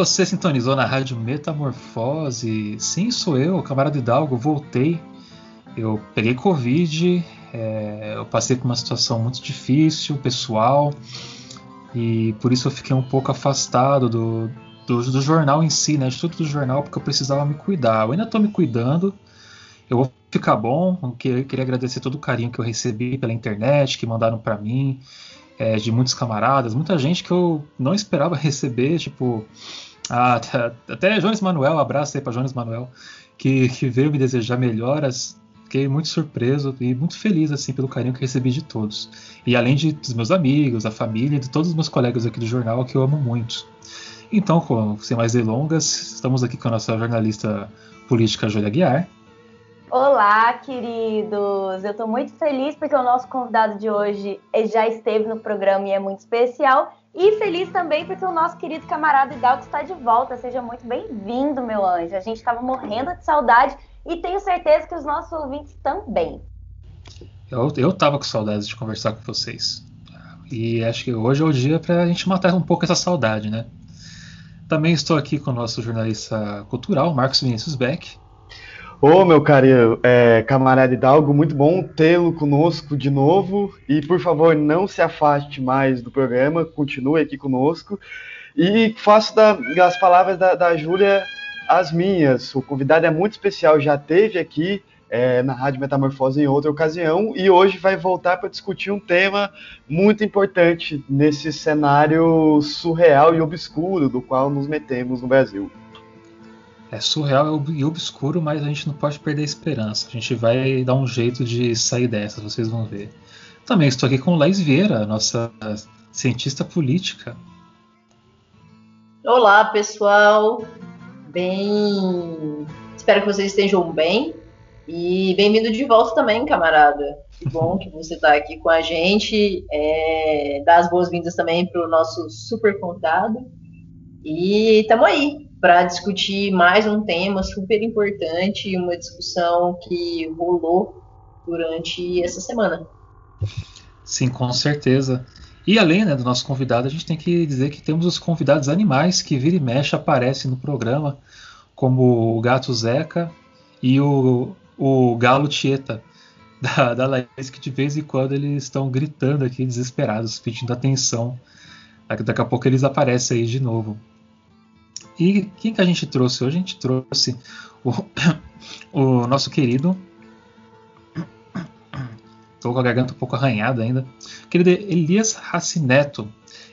Você sintonizou na rádio Metamorfose. Sim, sou eu, camarada Hidalgo. Voltei. Eu peguei Covid. É, eu passei por uma situação muito difícil, pessoal. E por isso eu fiquei um pouco afastado do, do, do jornal em si, né? De tudo do jornal, porque eu precisava me cuidar. Eu ainda estou me cuidando. Eu vou ficar bom. Eu queria agradecer todo o carinho que eu recebi pela internet, que mandaram para mim é, de muitos camaradas, muita gente que eu não esperava receber, tipo, ah, até Jones Manuel, abraço aí para Jones Manuel, que, que veio me desejar melhoras. Fiquei muito surpreso e muito feliz assim pelo carinho que recebi de todos. E além de, dos meus amigos, da família, de todos os meus colegas aqui do jornal que eu amo muito. Então, com, sem mais delongas, estamos aqui com a nossa jornalista política Júlia Guiar. Olá, queridos! Eu estou muito feliz porque o nosso convidado de hoje já esteve no programa e é muito especial. E feliz também porque o nosso querido camarada Hidalgo está de volta. Seja muito bem-vindo, meu anjo. A gente estava morrendo de saudade e tenho certeza que os nossos ouvintes também. Eu, eu com saudades de conversar com vocês. E acho que hoje é o dia para a gente matar um pouco essa saudade, né? Também estou aqui com o nosso jornalista cultural, Marcos Vinícius Beck. Ô, meu caro é, camarada Hidalgo, muito bom tê-lo conosco de novo. E, por favor, não se afaste mais do programa, continue aqui conosco. E faço da, das palavras da, da Júlia as minhas. O convidado é muito especial, já teve aqui é, na Rádio Metamorfose em outra ocasião e hoje vai voltar para discutir um tema muito importante nesse cenário surreal e obscuro do qual nos metemos no Brasil é surreal e obscuro, mas a gente não pode perder a esperança. A gente vai dar um jeito de sair dessa, vocês vão ver. Também estou aqui com Laís Vieira, nossa cientista política. Olá, pessoal. Bem. Espero que vocês estejam bem. E bem-vindo de volta também, camarada. Que bom que você está aqui com a gente. É... Dar as boas-vindas também para o nosso super convidado. E estamos aí para discutir mais um tema super importante, uma discussão que rolou durante essa semana. Sim, com certeza. E além né, do nosso convidado, a gente tem que dizer que temos os convidados animais que vira e mexe aparecem no programa, como o gato Zeca e o, o galo Tieta, da, da Laís, que de vez em quando eles estão gritando aqui, desesperados, pedindo atenção. Daqui, a pouco eles aparecem aí de novo. E quem que a gente trouxe hoje? A gente trouxe o, o nosso querido. Estou com a garganta um pouco arranhada ainda. Querido Elias Racineto.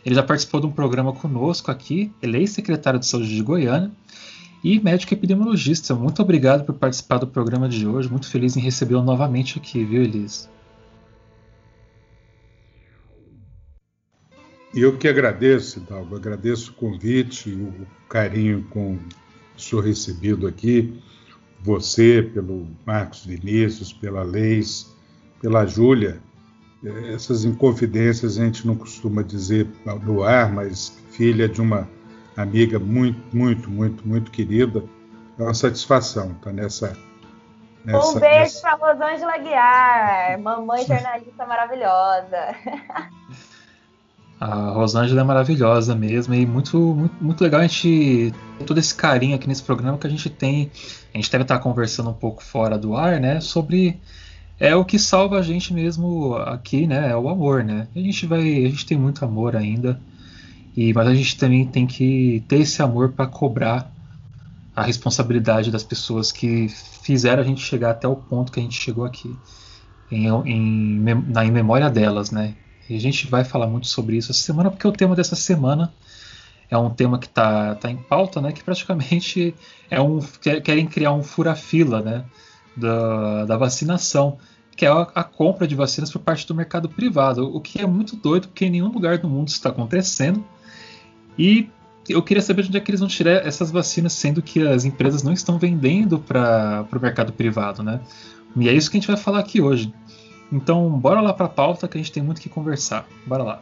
Ele já participou de um programa conosco aqui. Ele é ex-secretário de saúde de Goiânia e médico epidemiologista. Muito obrigado por participar do programa de hoje. Muito feliz em recebê-lo novamente aqui, viu, Elias? Eu que agradeço, Dalgo, agradeço o convite, o carinho com sou recebido aqui, você, pelo Marcos Vinícius, pela Leis, pela Júlia. É, essas inconfidências a gente não costuma dizer no ar, mas filha de uma amiga muito, muito, muito, muito querida. É uma satisfação estar nessa. nessa um beijo nessa... para Rosângela Guiar, mamãe jornalista maravilhosa. A Rosângela é maravilhosa mesmo e muito, muito, muito legal a gente ter todo esse carinho aqui nesse programa que a gente tem. A gente deve estar conversando um pouco fora do ar, né? Sobre é o que salva a gente mesmo aqui, né? É o amor, né? A gente vai, a gente tem muito amor ainda, e mas a gente também tem que ter esse amor para cobrar a responsabilidade das pessoas que fizeram a gente chegar até o ponto que a gente chegou aqui, em, em, na, em memória delas, né? E a gente vai falar muito sobre isso essa semana, porque o tema dessa semana é um tema que está tá em pauta, né? Que praticamente é um querem criar um fura-fila, né? Da, da vacinação, que é a, a, compra de vacinas por parte do mercado privado, o que é muito doido, porque em nenhum lugar do mundo está acontecendo. E eu queria saber de onde é que eles vão tirar essas vacinas, sendo que as empresas não estão vendendo para o mercado privado, né? E é isso que a gente vai falar aqui hoje. Então, bora lá para a pauta que a gente tem muito que conversar. Bora lá.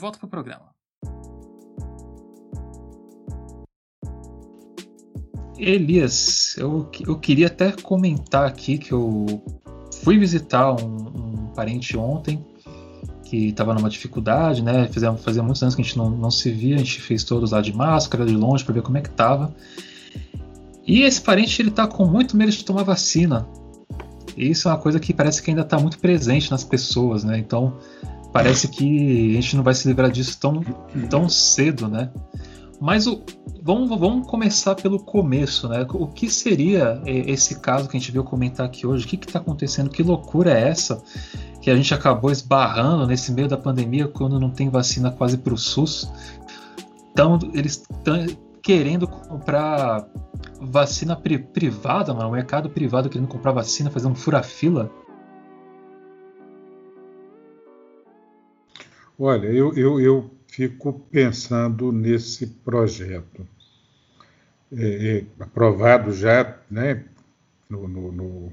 volta para o programa. Elias, eu, eu queria até comentar aqui que eu fui visitar um, um parente ontem que estava numa dificuldade, né? Fizemos, fazia muitos anos que a gente não, não se via, a gente fez todos lá de máscara, de longe, para ver como é que tava. E esse parente ele tá com muito medo de tomar vacina. E isso é uma coisa que parece que ainda está muito presente nas pessoas, né? Então parece que a gente não vai se livrar disso tão, tão cedo, né? Mas o, vamos, vamos começar pelo começo, né? O que seria esse caso que a gente viu comentar aqui hoje? O que está acontecendo? Que loucura é essa que a gente acabou esbarrando nesse meio da pandemia quando não tem vacina quase para o SUS? Então eles estão querendo comprar vacina pri privada, mano, o mercado privado querendo comprar vacina, fazendo fura-fila. Olha, eu, eu, eu fico pensando nesse projeto. É, é, aprovado já né, no, no, no,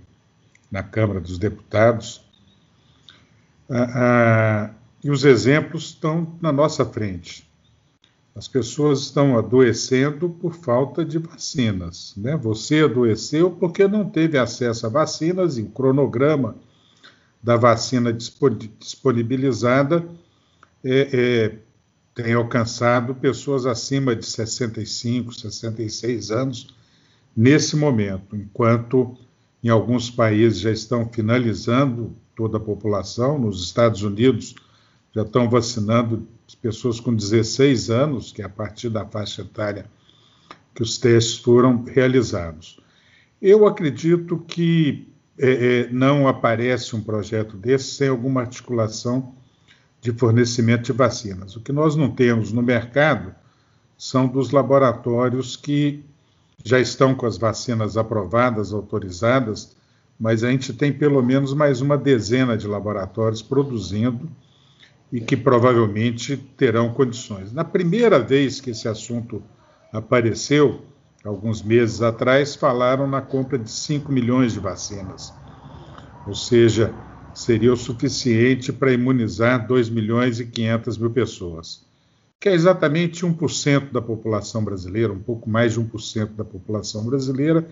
na Câmara dos Deputados, ah, ah, e os exemplos estão na nossa frente. As pessoas estão adoecendo por falta de vacinas. Né? Você adoeceu porque não teve acesso a vacinas, e o cronograma da vacina disponibilizada é, é, tem alcançado pessoas acima de 65, 66 anos nesse momento, enquanto em alguns países já estão finalizando toda a população, nos Estados Unidos já estão vacinando pessoas com 16 anos, que é a partir da faixa etária que os testes foram realizados. Eu acredito que é, é, não aparece um projeto desse sem alguma articulação de fornecimento de vacinas. O que nós não temos no mercado são dos laboratórios que já estão com as vacinas aprovadas, autorizadas, mas a gente tem pelo menos mais uma dezena de laboratórios produzindo e que provavelmente terão condições. Na primeira vez que esse assunto apareceu, alguns meses atrás, falaram na compra de 5 milhões de vacinas. Ou seja, seria o suficiente para imunizar 2 milhões e 500 mil pessoas, que é exatamente 1% da população brasileira, um pouco mais de 1% da população brasileira,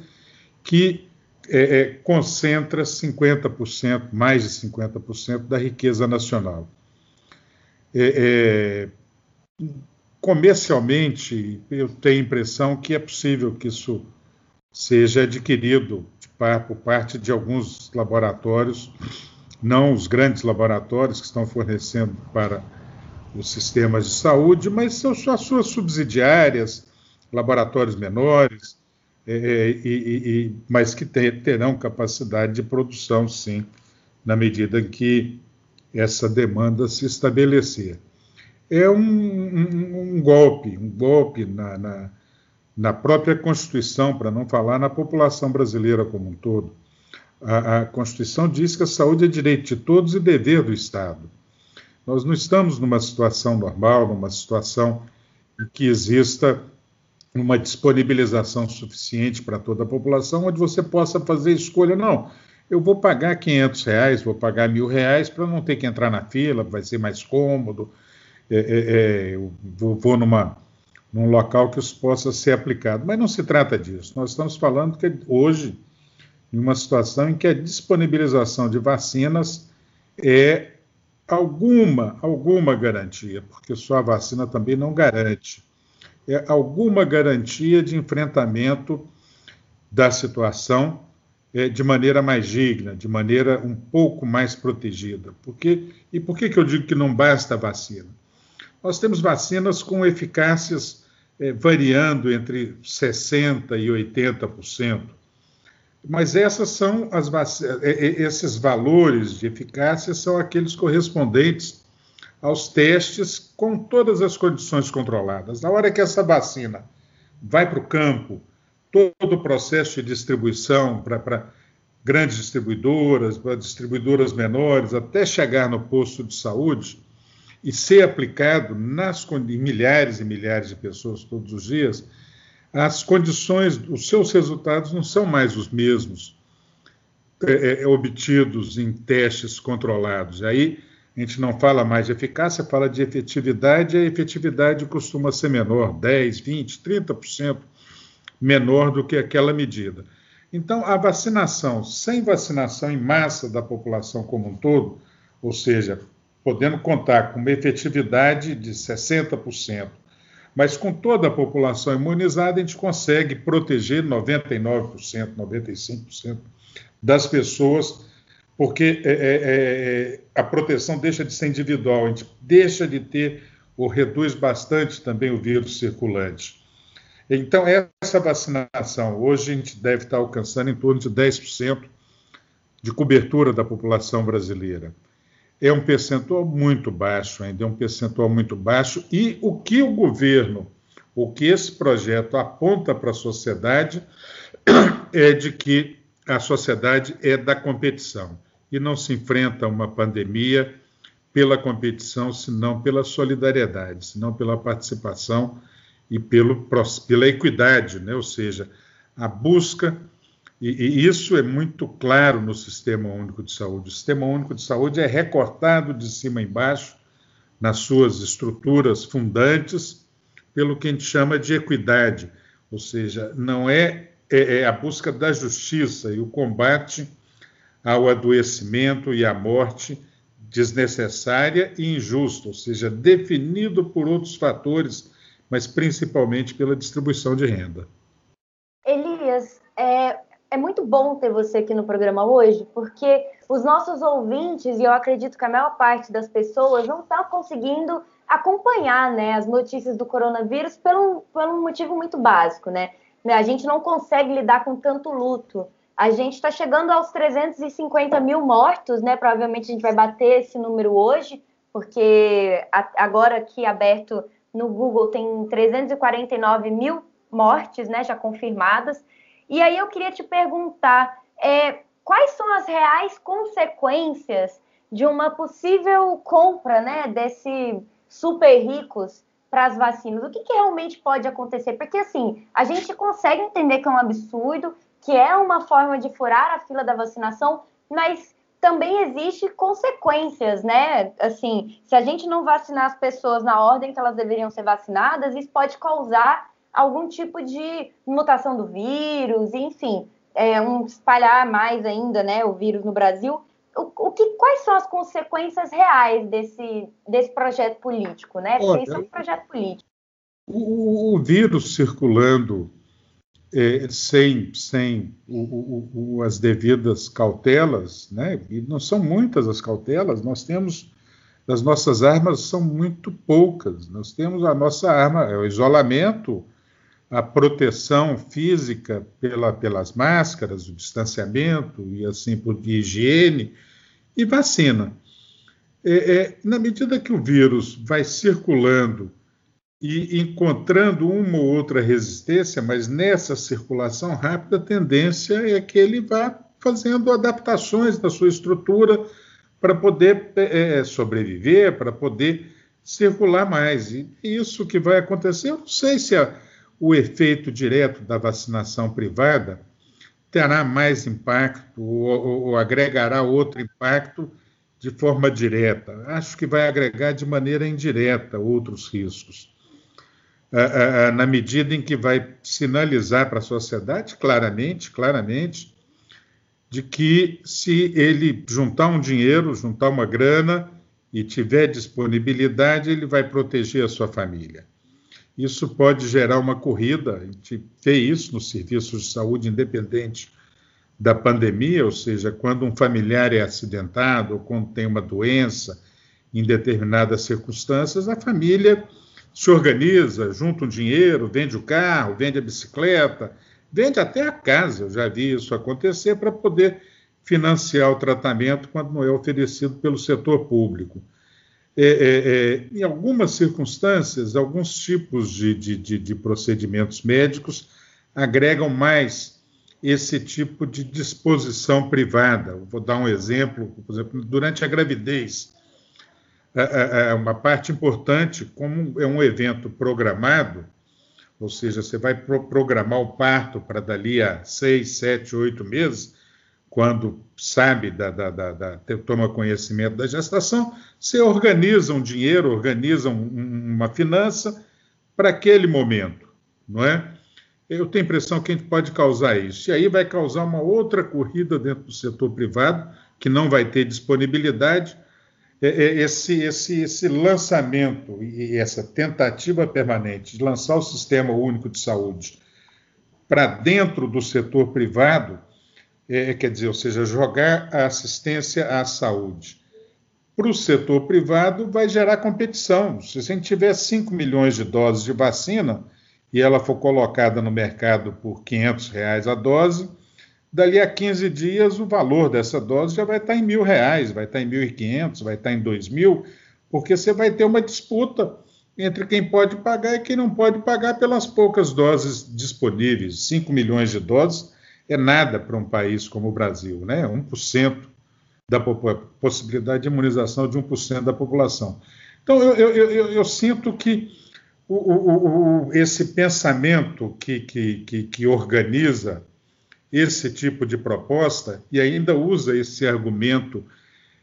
que é, é, concentra 50%, mais de 50% da riqueza nacional. É, é, comercialmente, eu tenho a impressão que é possível que isso seja adquirido par, por parte de alguns laboratórios, não os grandes laboratórios que estão fornecendo para os sistemas de saúde, mas são as suas subsidiárias, laboratórios menores, é, é e, e, mas que terão capacidade de produção, sim, na medida em que essa demanda se estabelecer. É um, um, um golpe, um golpe na, na, na, própria Constituição, para não falar na população brasileira como um todo. A, a Constituição diz que a saúde é direito de todos e dever do Estado. Nós não estamos numa situação normal, numa situação em que exista uma disponibilização suficiente para toda a população, onde você possa fazer escolha. Não, eu vou pagar 500 reais, vou pagar mil reais para não ter que entrar na fila, vai ser mais cômodo. É, é, é, eu vou, vou numa, num local que isso possa ser aplicado. Mas não se trata disso. Nós estamos falando que hoje, em uma situação em que a disponibilização de vacinas é alguma, alguma garantia, porque só a vacina também não garante. É alguma garantia de enfrentamento da situação é, de maneira mais digna, de maneira um pouco mais protegida. Porque, e por que, que eu digo que não basta a vacina? nós temos vacinas com eficácias é, variando entre 60% e 80%. Mas essas são as esses valores de eficácia são aqueles correspondentes aos testes com todas as condições controladas. Na hora que essa vacina vai para o campo, todo o processo de distribuição para grandes distribuidoras, para distribuidoras menores, até chegar no posto de saúde e ser aplicado nas em milhares e milhares de pessoas todos os dias, as condições, os seus resultados não são mais os mesmos é, é, obtidos em testes controlados. Aí a gente não fala mais de eficácia, fala de efetividade, e a efetividade costuma ser menor, 10, 20, 30% menor do que aquela medida. Então, a vacinação, sem vacinação em massa da população como um todo, ou seja, podendo contar com uma efetividade de 60%, mas com toda a população imunizada, a gente consegue proteger 99%, 95% das pessoas porque é, é, é, a proteção deixa de ser individual, a gente deixa de ter ou reduz bastante também o vírus circulante. Então, essa vacinação, hoje a gente deve estar alcançando em torno de 10% de cobertura da população brasileira. É um percentual muito baixo ainda, é um percentual muito baixo, e o que o governo, o que esse projeto aponta para a sociedade é de que a sociedade é da competição e não se enfrenta uma pandemia pela competição, senão pela solidariedade, senão pela participação e pelo, pela equidade, né? ou seja, a busca, e, e, isso é muito claro no Sistema Único de Saúde. O Sistema Único de Saúde é recortado de cima embaixo, nas suas estruturas fundantes, pelo que a gente chama de equidade, ou seja, não é, é, é a busca da justiça e o combate ao adoecimento e à morte desnecessária e injusta, ou seja, definido por outros fatores, mas principalmente pela distribuição de renda. É, muito bom ter você aqui no programa hoje, porque os nossos ouvintes, e eu acredito que a maior parte das pessoas, não está conseguindo acompanhar né, as notícias do coronavírus pelo, por um motivo muito básico, né? A gente não consegue lidar com tanto luto. A gente está chegando aos 350 mil mortos, né? Provavelmente a gente vai bater esse número hoje, porque agora aqui aberto no Google tem 349 mil mortes, né? Já confirmadas. E aí eu queria te perguntar, é, quais são as reais consequências de uma possível compra, né? Desse super ricos para as vacinas? O que, que realmente pode acontecer? Porque assim, a gente consegue entender que é um absurdo que é uma forma de furar a fila da vacinação, mas também existe consequências, né? Assim, se a gente não vacinar as pessoas na ordem que elas deveriam ser vacinadas, isso pode causar algum tipo de mutação do vírus, enfim, é, um espalhar mais ainda, né, o vírus no Brasil. O, o, que, quais são as consequências reais desse, desse projeto político, né? Porque Olha, isso é um projeto político. O, o vírus circulando é, sem, sem o, as devidas cautelas, né? e não são muitas as cautelas, nós temos, as nossas armas são muito poucas, nós temos a nossa arma, é o isolamento, a proteção física pela, pelas máscaras, o distanciamento e assim por higiene e vacina. É, é, na medida que o vírus vai circulando e encontrando uma ou outra resistência, mas nessa circulação rápida, a tendência é que ele vá fazendo adaptações da sua estrutura para poder é, é, sobreviver, para poder circular mais. E isso que vai acontecer, eu não sei se a, o efeito direto da vacinação privada terá mais impacto ou, ou, agregará outro impacto de forma direta. Acho que vai agregar de maneira indireta outros riscos na medida em que vai sinalizar para a sociedade claramente, claramente, de que se ele juntar um dinheiro, juntar uma grana e tiver disponibilidade, ele vai proteger a sua família. Isso pode gerar uma corrida, a gente vê isso nos serviços de saúde independente da pandemia, ou seja, quando um familiar é acidentado ou quando tem uma doença em determinadas circunstâncias, a família se organiza, junta um dinheiro, vende o carro, vende a bicicleta, vende até a casa. Eu já vi isso acontecer para poder financiar o tratamento quando não é oferecido pelo setor público. É, é, é, em algumas circunstâncias, alguns tipos de, de, de, de procedimentos médicos agregam mais esse tipo de disposição privada. Vou dar um exemplo, por exemplo, durante a gravidez, uma parte importante, como é um evento programado, ou seja, você vai programar o parto para dali a seis, sete, oito meses, quando sabe, da, da, da, toma conhecimento da gestação, você organiza um dinheiro, organiza um, uma finança para aquele momento, não é? Eu tenho a impressão que a gente pode causar isso. E aí vai causar uma outra corrida dentro do setor privado, que não vai ter disponibilidade. É, é, esse, esse, esse lançamento e essa tentativa permanente de lançar o Sistema Único de Saúde para dentro do setor privado é, quer dizer, ou seja, jogar a assistência à saúde para o setor privado vai gerar competição. Se a gente tiver 5 milhões de doses de vacina e ela for colocada no mercado por 500 reais a dose, dali a 15 dias o valor dessa dose já vai estar em mil reais, vai estar em 1.500, vai estar em 2.000, porque você vai ter uma disputa entre quem pode pagar e quem não pode pagar pelas poucas doses disponíveis. 5 milhões de doses é nada para um país como o Brasil, né? 1% da possibilidade de imunização de 1% da população. Então, eu, eu, eu, eu sinto que o, o, o, esse pensamento que, que, que, que organiza esse tipo de proposta e ainda usa esse argumento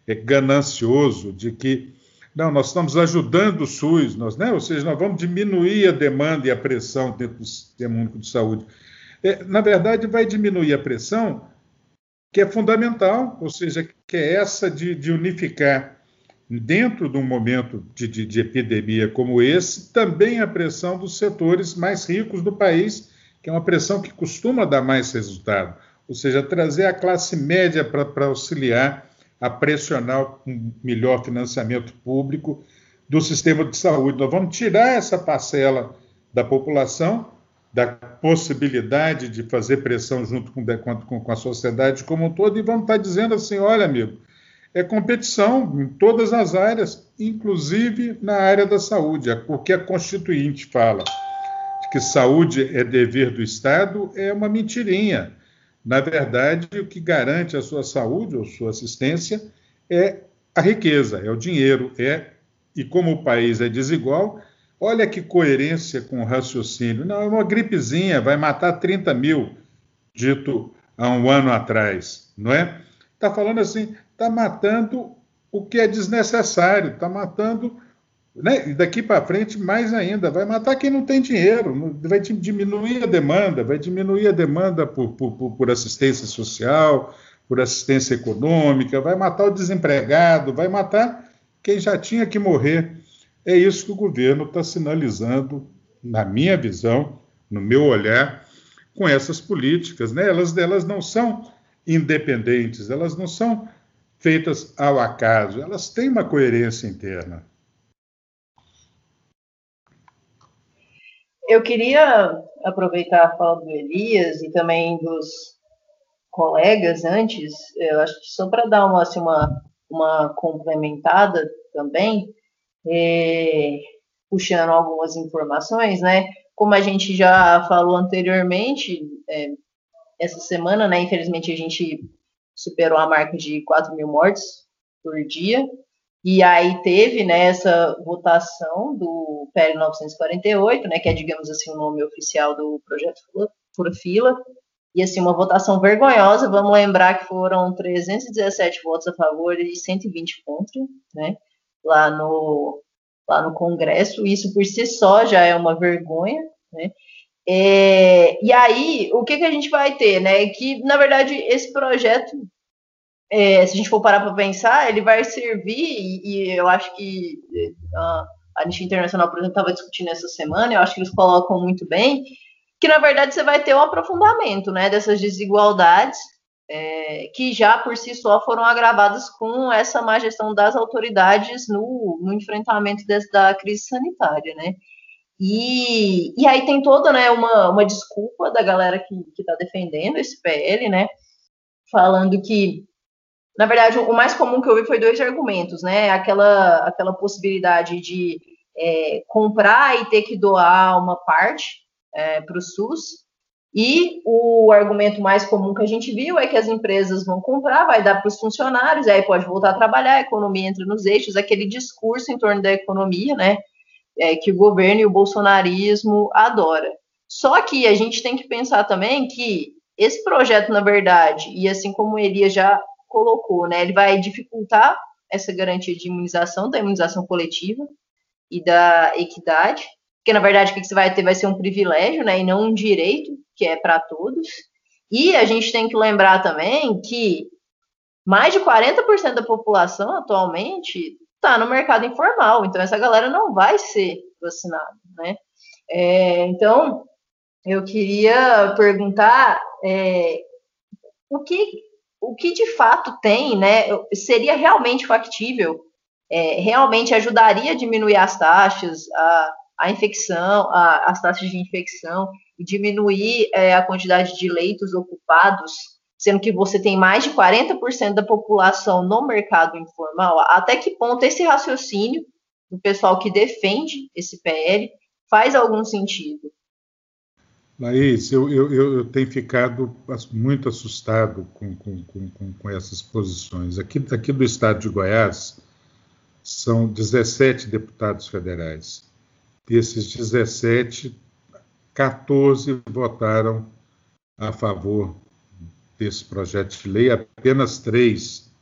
é, ganancioso de que não, nós estamos ajudando o SUS, nós, né? ou seja, nós vamos diminuir a demanda e a pressão dentro do Sistema Único de Saúde é, na verdade, vai diminuir a pressão, que é fundamental, ou seja, que é essa de, de unificar, dentro de um momento de, de, de epidemia como esse, também a pressão dos setores mais ricos do país, que é uma pressão que costuma dar mais resultado, ou seja, trazer a classe média para auxiliar a pressionar um melhor financiamento público do sistema de saúde. Nós vamos tirar essa parcela da população da possibilidade de fazer pressão junto com, com, com, a sociedade como um todo, e vamos estar dizendo assim: olha, amigo, é competição em todas as áreas, inclusive na área da saúde. O que a Constituinte fala que saúde é dever do Estado é uma mentirinha. Na verdade, o que garante a sua saúde ou sua assistência é a riqueza, é o dinheiro, é e como o país é desigual, Olha que coerência com o raciocínio. Não, é uma gripezinha, vai matar 30 mil, dito há um ano atrás, não é? Está falando assim, está matando o que é desnecessário, está matando, né? E daqui para frente mais ainda, vai matar quem não tem dinheiro, vai diminuir a demanda, vai diminuir a demanda por, por, por assistência social, por assistência econômica, vai matar o desempregado, vai matar quem já tinha que morrer. É isso que o governo está sinalizando, na minha visão, no meu olhar, com essas políticas. Né? Elas, elas não são independentes, elas não são feitas ao acaso, elas têm uma coerência interna. Eu queria aproveitar a fala do Elias e também dos colegas antes, eu acho que só para dar uma, assim, uma, uma complementada também, é, puxando algumas informações, né? Como a gente já falou anteriormente, é, essa semana, né? Infelizmente a gente superou a marca de 4 mil mortes por dia. E aí teve né, essa votação do PL 948, né, que é, digamos assim, o nome oficial do projeto Fura Fila, e assim, uma votação vergonhosa, vamos lembrar que foram 317 votos a favor e 120 contra, né? Lá no, lá no Congresso. Isso por si só já é uma vergonha, né? É, e aí, o que, que a gente vai ter, né? Que, na verdade, esse projeto, é, se a gente for parar para pensar, ele vai servir, e, e eu acho que a Anistia Internacional, por exemplo, estava discutindo essa semana, eu acho que eles colocam muito bem, que, na verdade, você vai ter um aprofundamento, né, dessas desigualdades, é, que já por si só foram agravadas com essa má gestão das autoridades no, no enfrentamento da crise sanitária, né? E, e aí tem toda né, uma, uma desculpa da galera que está defendendo esse PL, né? Falando que, na verdade, o mais comum que eu vi foi dois argumentos, né? Aquela, aquela possibilidade de é, comprar e ter que doar uma parte é, para o SUS, e o argumento mais comum que a gente viu é que as empresas vão comprar, vai dar para os funcionários, aí pode voltar a trabalhar, a economia entra nos eixos, aquele discurso em torno da economia, né? É, que o governo e o bolsonarismo adora. Só que a gente tem que pensar também que esse projeto, na verdade, e assim como Elias já colocou, né, ele vai dificultar essa garantia de imunização, da imunização coletiva e da equidade, porque na verdade o que você vai ter vai ser um privilégio, né, e não um direito, que é para todos. E a gente tem que lembrar também que mais de 40% da população atualmente está no mercado informal, então essa galera não vai ser vacinada, né? É, então, eu queria perguntar é, o, que, o que de fato tem, né? Seria realmente factível, é, realmente ajudaria a diminuir as taxas, a, a infecção, a, as taxas de infecção, e diminuir é, a quantidade de leitos ocupados, sendo que você tem mais de 40% da população no mercado informal, até que ponto esse raciocínio do pessoal que defende esse PL faz algum sentido? Laís, eu, eu, eu tenho ficado muito assustado com, com, com, com essas posições. Aqui, aqui do estado de Goiás, são 17 deputados federais. Desses 17, 14 votaram a favor desse projeto de lei, apenas três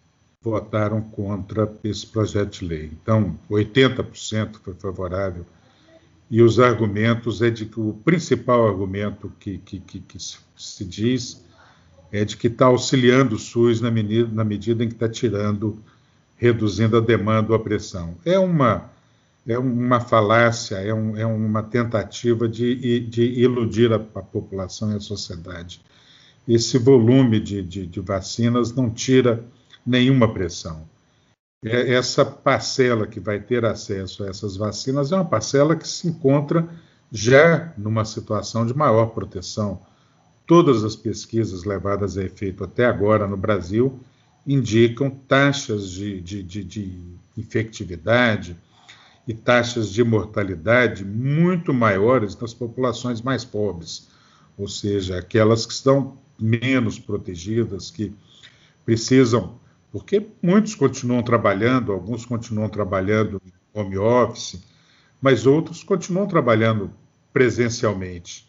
votaram contra esse projeto de lei. Então, 80% foi favorável. E os argumentos é de que o principal argumento que, que, que, que se diz é de que está auxiliando o SUS na medida, na medida em que está tirando, reduzindo a demanda ou a pressão. É uma é uma falácia, é, um, é uma tentativa de, de iludir a, a, população e a sociedade. Esse volume de, de, de vacinas não tira nenhuma pressão. É, essa parcela que vai ter acesso a essas vacinas é uma parcela que se encontra já numa situação de maior proteção. Todas as pesquisas levadas a efeito até agora no Brasil indicam taxas de, de, de, de infectividade, e taxas de mortalidade muito maiores nas populações mais pobres, ou seja, aquelas que estão menos protegidas, que precisam, porque muitos continuam trabalhando, alguns continuam trabalhando em home office, mas outros continuam trabalhando presencialmente.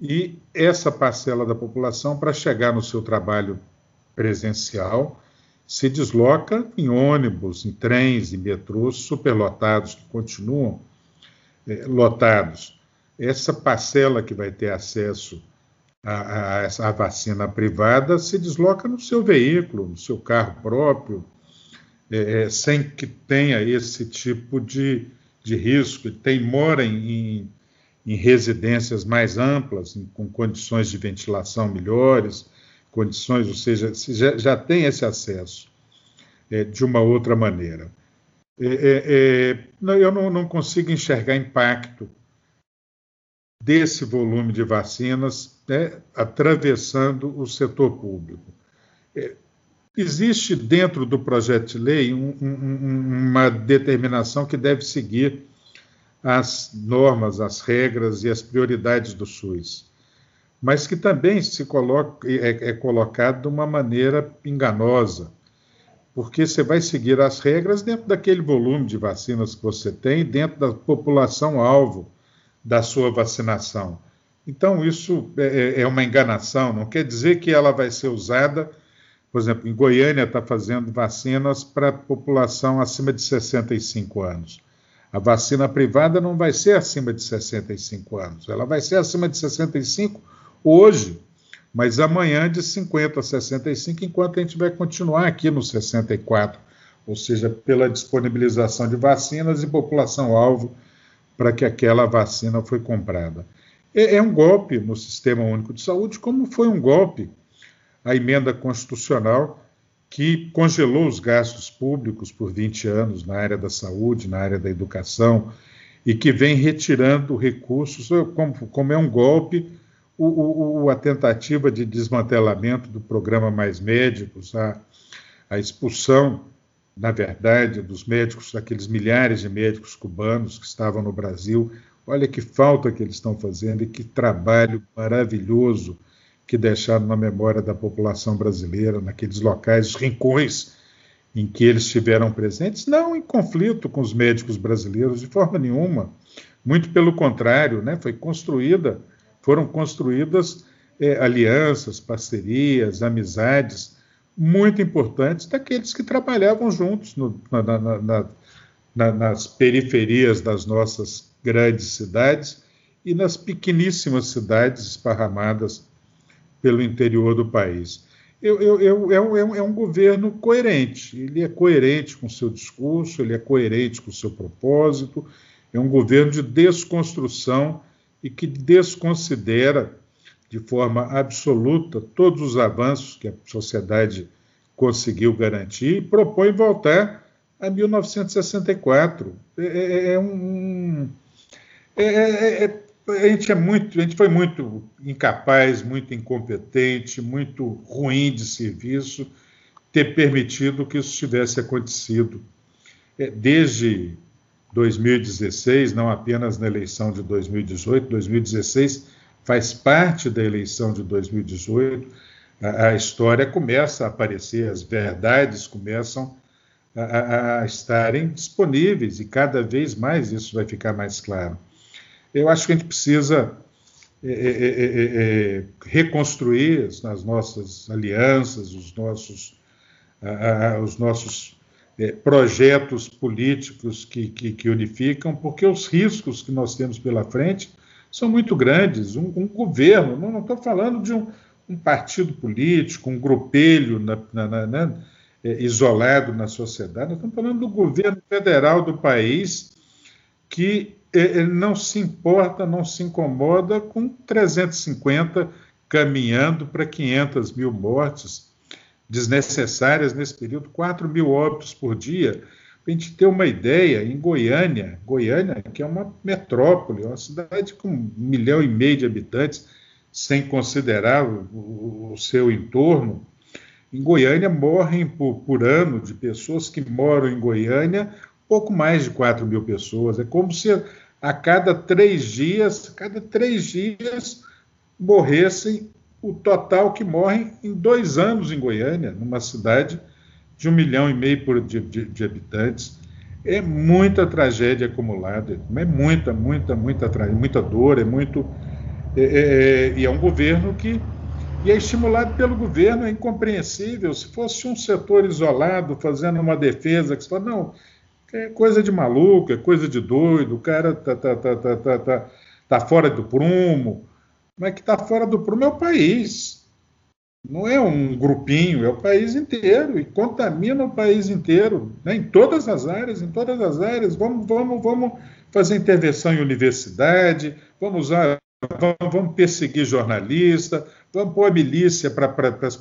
E essa parcela da população, para chegar no seu trabalho presencial, se desloca em ônibus, em trens, em metrôs superlotados, que continuam é, lotados. Essa parcela que vai ter acesso à, vacina privada se desloca no seu veículo, no seu carro próprio, é, sem que tenha esse tipo de, de risco. Tem, mora em, em residências mais amplas, em, com condições de ventilação melhores, condições, ou seja, já, já tem esse acesso é, de uma outra maneira. É, é, é eu não, não, consigo enxergar impacto desse volume de vacinas né, atravessando o setor público. É, existe dentro do projeto de lei um, um, uma determinação que deve seguir as normas, as regras e as prioridades do SUS mas que também se coloca, é, é colocado de uma maneira enganosa, porque você vai seguir as regras dentro daquele volume de vacinas que você tem, dentro da população alvo da sua vacinação. Então, isso é, é, é uma enganação, não quer dizer que ela vai ser usada. Por exemplo, em Goiânia está fazendo vacinas para população acima de 65 anos. A vacina privada não vai ser acima de 65 anos, ela vai ser acima de 65 hoje, mas amanhã de 50 a 65, enquanto a gente vai continuar aqui no 64, ou seja, pela disponibilização de vacinas e população-alvo para que aquela vacina foi comprada. É, é um golpe no Sistema Único de Saúde, como foi um golpe a emenda constitucional que congelou os gastos públicos por 20 anos na área da saúde, na área da educação, e que vem retirando recursos, como, como é um golpe, o, o, a tentativa de desmantelamento do programa Mais Médicos, a, a expulsão, na verdade, dos médicos, daqueles milhares de médicos cubanos que estavam no Brasil. Olha que falta que eles estão fazendo e que trabalho maravilhoso que deixaram na memória da população brasileira, naqueles locais, os rincões em que eles estiveram presentes, não em conflito com os médicos brasileiros de forma nenhuma, muito pelo contrário, né? Foi construída, foram construídas é, alianças, parcerias, amizades muito importantes daqueles que trabalhavam juntos no, na, na, na, nas periferias das nossas grandes cidades e nas pequeníssimas cidades esparramadas pelo interior do país. Eu, eu, eu, é, um, é, um, governo coerente, ele é coerente com o seu discurso, ele é coerente com o seu propósito, é um governo de desconstrução e que desconsidera de forma absoluta todos os avanços que a sociedade conseguiu garantir e propõe voltar a 1964. É, é, é um. É, é, é a gente é muito, a gente foi muito incapaz, muito incompetente, muito ruim de serviço ter permitido que isso tivesse acontecido. É, desde 2016, não apenas na eleição de 2018, 2016 faz parte da eleição de 2018, a, a história começa a aparecer, as verdades começam a, a, a estarem disponíveis e cada vez mais isso vai ficar mais claro. Eu acho que a gente precisa é é, é, é, é, reconstruir as nossas alianças, os nossos, os nossos projetos políticos que, que, que, unificam, porque os riscos que nós temos pela frente são muito grandes. Um, um governo, não estou falando de um, um, partido político, um grupelho na, na, na, né, isolado na sociedade, nós estamos falando do governo federal do país que ele não se importa, não se incomoda com 350 caminhando para 500 mil mortes desnecessárias nesse período, 4 mil óbitos por dia. Para a gente ter uma ideia, em Goiânia, Goiânia, que é uma metrópole, uma cidade com um milhão e meio de habitantes, sem considerar o, o seu entorno, em Goiânia morrem por, por ano de pessoas que moram em Goiânia pouco mais de 4 mil pessoas. É como se a cada três dias, cada três dias morressem o total que morrem em dois anos em Goiânia, numa cidade de um milhão e meio por, de, de, de habitantes. É muita tragédia acumulada, é muita, muita, muita, muita dor, é muito. É, é, é, e é um governo que. E é estimulado pelo governo, é incompreensível. Se fosse um setor isolado fazendo uma defesa, que se fala, não, é coisa de maluco, é coisa de doido, o cara tá, tá, tá, tá, tá, tá, tá fora do prumo. Mas que tá fora do prumo é o país. Não é um grupinho, é o país inteiro e contamina o país inteiro, né? em todas as áreas, em todas as áreas. Vamos, vamos, vamos fazer intervenção em universidade, vamos usar, vamos, vamos perseguir jornalista, vamos pôr a milícia para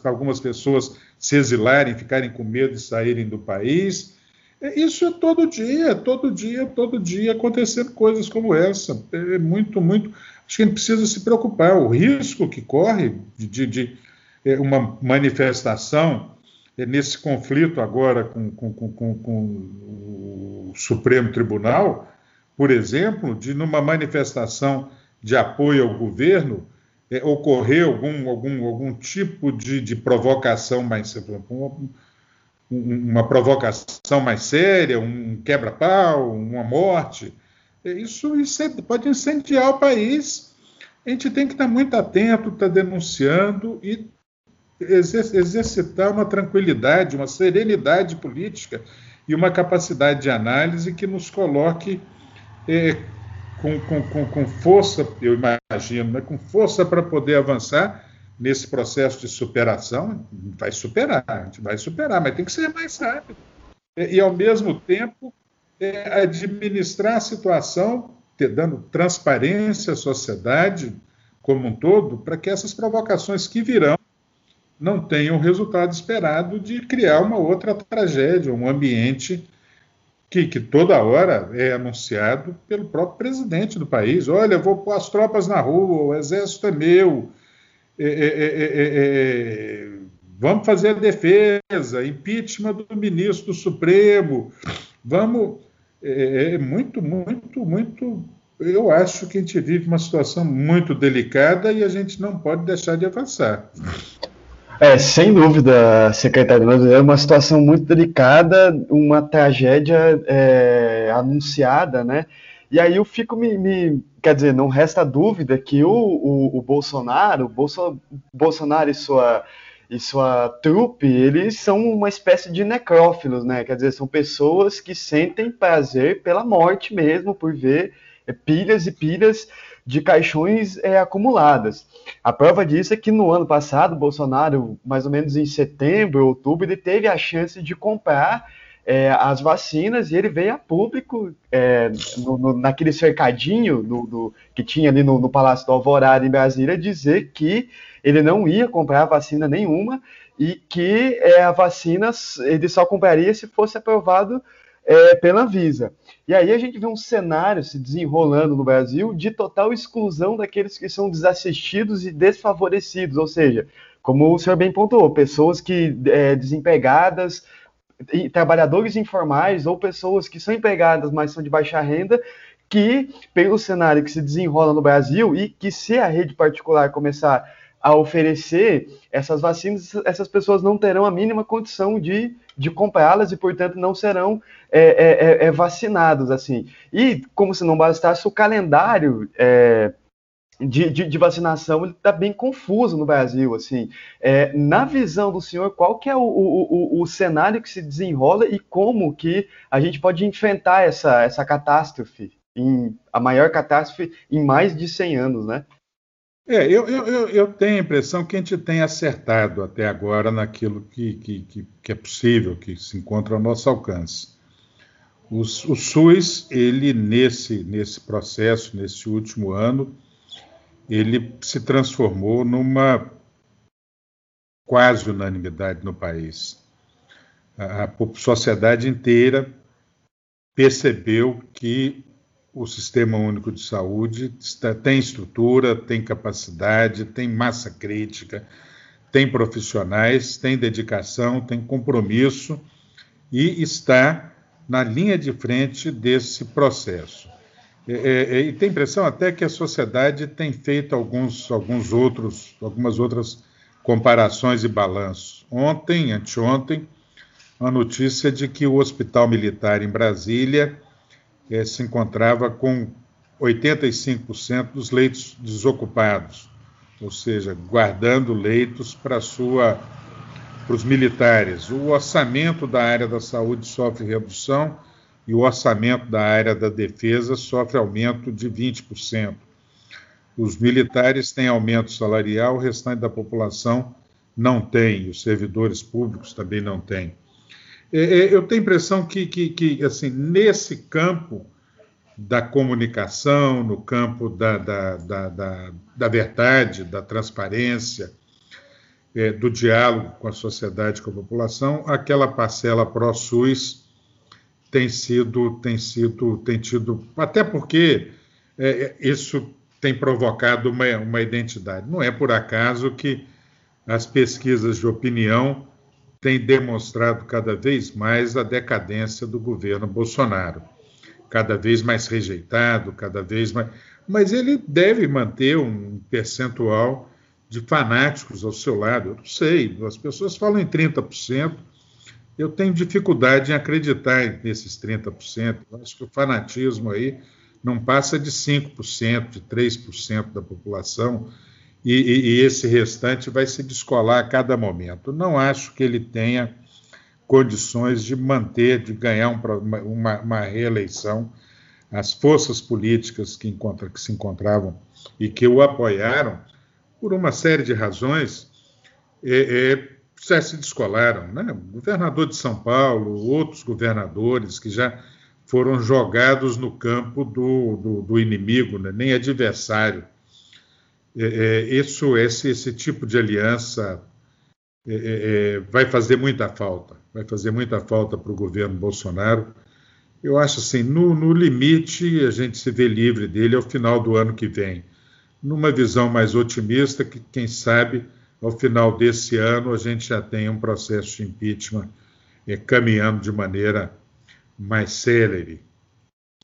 algumas pessoas se exilarem, ficarem com medo de saírem do país. É, isso é todo dia, todo dia, todo dia acontecendo coisas como essa. É muito, muito. Acho que a gente precisa se preocupar. O risco que corre de, de, é, uma manifestação é, nesse conflito agora com, com, com, com, o Supremo Tribunal, por exemplo, de numa manifestação de apoio ao governo é, ocorrer algum, algum, algum tipo de, de provocação mais uma provocação mais séria, um quebra-pau, uma morte. Isso, isso pode incendiar o país. A gente tem que estar muito atento, estar denunciando e exercitar uma tranquilidade, uma serenidade política e uma capacidade de análise que nos coloque é, com, com, com, força, eu imagino, né, com força para poder avançar nesse processo de superação, vai superar, a gente vai superar, mas tem que ser mais rápido. E, ao mesmo tempo, é, administrar a situação, ter, dando transparência à sociedade como um todo, para que essas provocações que virão não tenha o resultado esperado de criar uma outra tragédia, um ambiente que, que, toda hora é anunciado pelo próprio presidente do país. Olha, vou pôr as tropas na rua, o exército é meu, é, é, é, vamos fazer a defesa, impeachment do ministro do Supremo, vamos. É, muito, muito, muito. Eu acho que a gente vive uma situação muito delicada e a gente não pode deixar de avançar. É, sem dúvida, secretário, mas é uma situação muito delicada, uma tragédia é, anunciada, né? E aí eu fico me, me, Quer dizer, não resta dúvida que o, o, o Bolsonaro, o Bolso, Bolsonaro e sua, e sua trupe, eles são uma espécie de necrófilos, né? Quer dizer, são pessoas que sentem prazer pela morte mesmo, por ver pilhas e pilhas de caixões é, acumuladas. A prova disso é que no ano passado, Bolsonaro, mais ou menos em setembro, outubro, ele teve a chance de comprar é, as vacinas e ele veio a público é, no, no, naquele cercadinho do, do, que tinha ali no, no, Palácio do Alvorada, em Brasília, dizer que ele não ia comprar vacina nenhuma e que é, a vacina ele só compraria se fosse aprovado é, pela Anvisa. E aí a gente vê um cenário se desenrolando no Brasil de total exclusão daqueles que são desassistidos e desfavorecidos, ou seja, como o senhor bem pontuou, pessoas que é, desempregadas, trabalhadores informais ou pessoas que são empregadas, mas são de baixa renda, que, pelo cenário que se desenrola no Brasil e que se a rede particular começar a oferecer essas vacinas, essas pessoas não terão a mínima condição de, de comprá-las e, portanto, não serão é, é, é, é vacinados. assim. E, como se não bastasse, o calendário é, de, de, de, vacinação está bem confuso no Brasil. assim. É, na visão do senhor, qual que é o, o, o, o, cenário que se desenrola e como que a gente pode enfrentar essa, essa catástrofe, em, a maior catástrofe em mais de 100 anos, né? É, eu, eu, eu, tenho a impressão que a gente tem acertado até agora naquilo que, que, que é possível, que se encontra ao nosso alcance. O, o SUS, ele nesse, nesse processo, nesse último ano, ele se transformou numa quase unanimidade no país. A, a sociedade inteira percebeu que o Sistema Único de Saúde está, tem estrutura, tem capacidade, tem massa crítica, tem profissionais, tem dedicação, tem compromisso e está na linha de frente desse processo. É, é, é, e tem impressão até que a sociedade tem feito alguns, alguns outros, algumas outras comparações e balanços. Ontem, anteontem, a notícia de que o Hospital Militar em Brasília eh, se encontrava com 85% dos leitos desocupados, ou seja, guardando leitos para sua para os militares. O orçamento da área da saúde sofre redução e o orçamento da área da defesa sofre aumento de 20%. Os militares têm aumento salarial, o restante da população não tem, os servidores públicos também não têm. É, é, eu tenho a impressão que, que, que, assim, nesse campo da comunicação, no campo da, da, da, da, da verdade, da transparência, é, do diálogo com a sociedade, com a população, aquela parcela pró-SUS tem sido, tem sido, tem tido, até porque é, isso tem provocado uma, uma identidade. Não é por acaso que as pesquisas de opinião tem demonstrado cada vez mais a decadência do governo Bolsonaro, cada vez mais rejeitado, cada vez mais. Mas ele deve manter um percentual de fanáticos ao seu lado. Eu não sei, as pessoas falam em 30%, eu tenho dificuldade em acreditar nesses 30%. Eu acho que o fanatismo aí não passa de 5%, de 3% da população e, e, e, esse restante vai se descolar a cada momento. Não acho que ele tenha condições de manter, de ganhar um, uma, uma, reeleição. As forças políticas que, encontra, que, se encontravam e que o apoiaram, por uma série de razões, é, é, já se descolaram. Né? O governador de São Paulo, outros governadores que já foram jogados no campo do, do, do inimigo, né? nem adversário é, é, isso, esse, esse tipo de aliança é, é, é vai fazer muita falta. Vai fazer muita falta para o governo Bolsonaro. Eu acho assim, no, no limite, a gente se vê livre dele ao final do ano que vem. Numa visão mais otimista, que quem sabe ao final desse ano a gente já tem um processo de impeachment é, caminhando de maneira mais célere.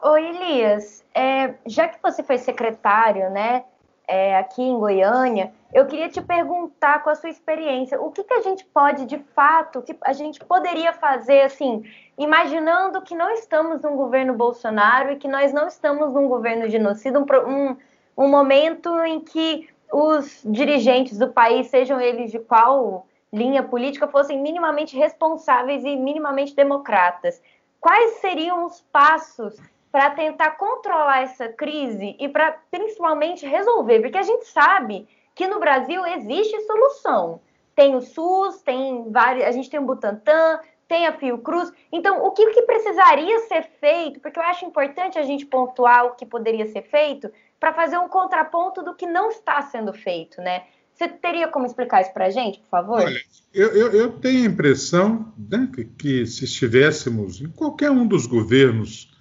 Oi, Elias, é, já que você foi secretário, né, é, aqui em Goiânia, eu queria te perguntar com a sua experiência, o que, que a gente pode, de fato, que a gente poderia fazer, assim, imaginando que não estamos num governo Bolsonaro e que nós não estamos num governo genocida, um, um, um momento em que os dirigentes do país, sejam eles de qual linha política, fossem minimamente responsáveis e minimamente democratas. Quais seriam os passos para tentar controlar essa crise e para principalmente resolver? Porque a gente sabe que no Brasil existe solução. Tem o SUS, tem vários, a gente tem o Butantan, tem a Fiocruz. Então, o que, que precisaria ser feito? Porque eu acho importante a gente pontuar o que poderia ser feito para fazer um contraponto do que não está sendo feito, né? Você teria como explicar isso para a gente, por favor? Olha, eu, eu, eu tenho a impressão né, que, que, se estivéssemos em qualquer um dos governos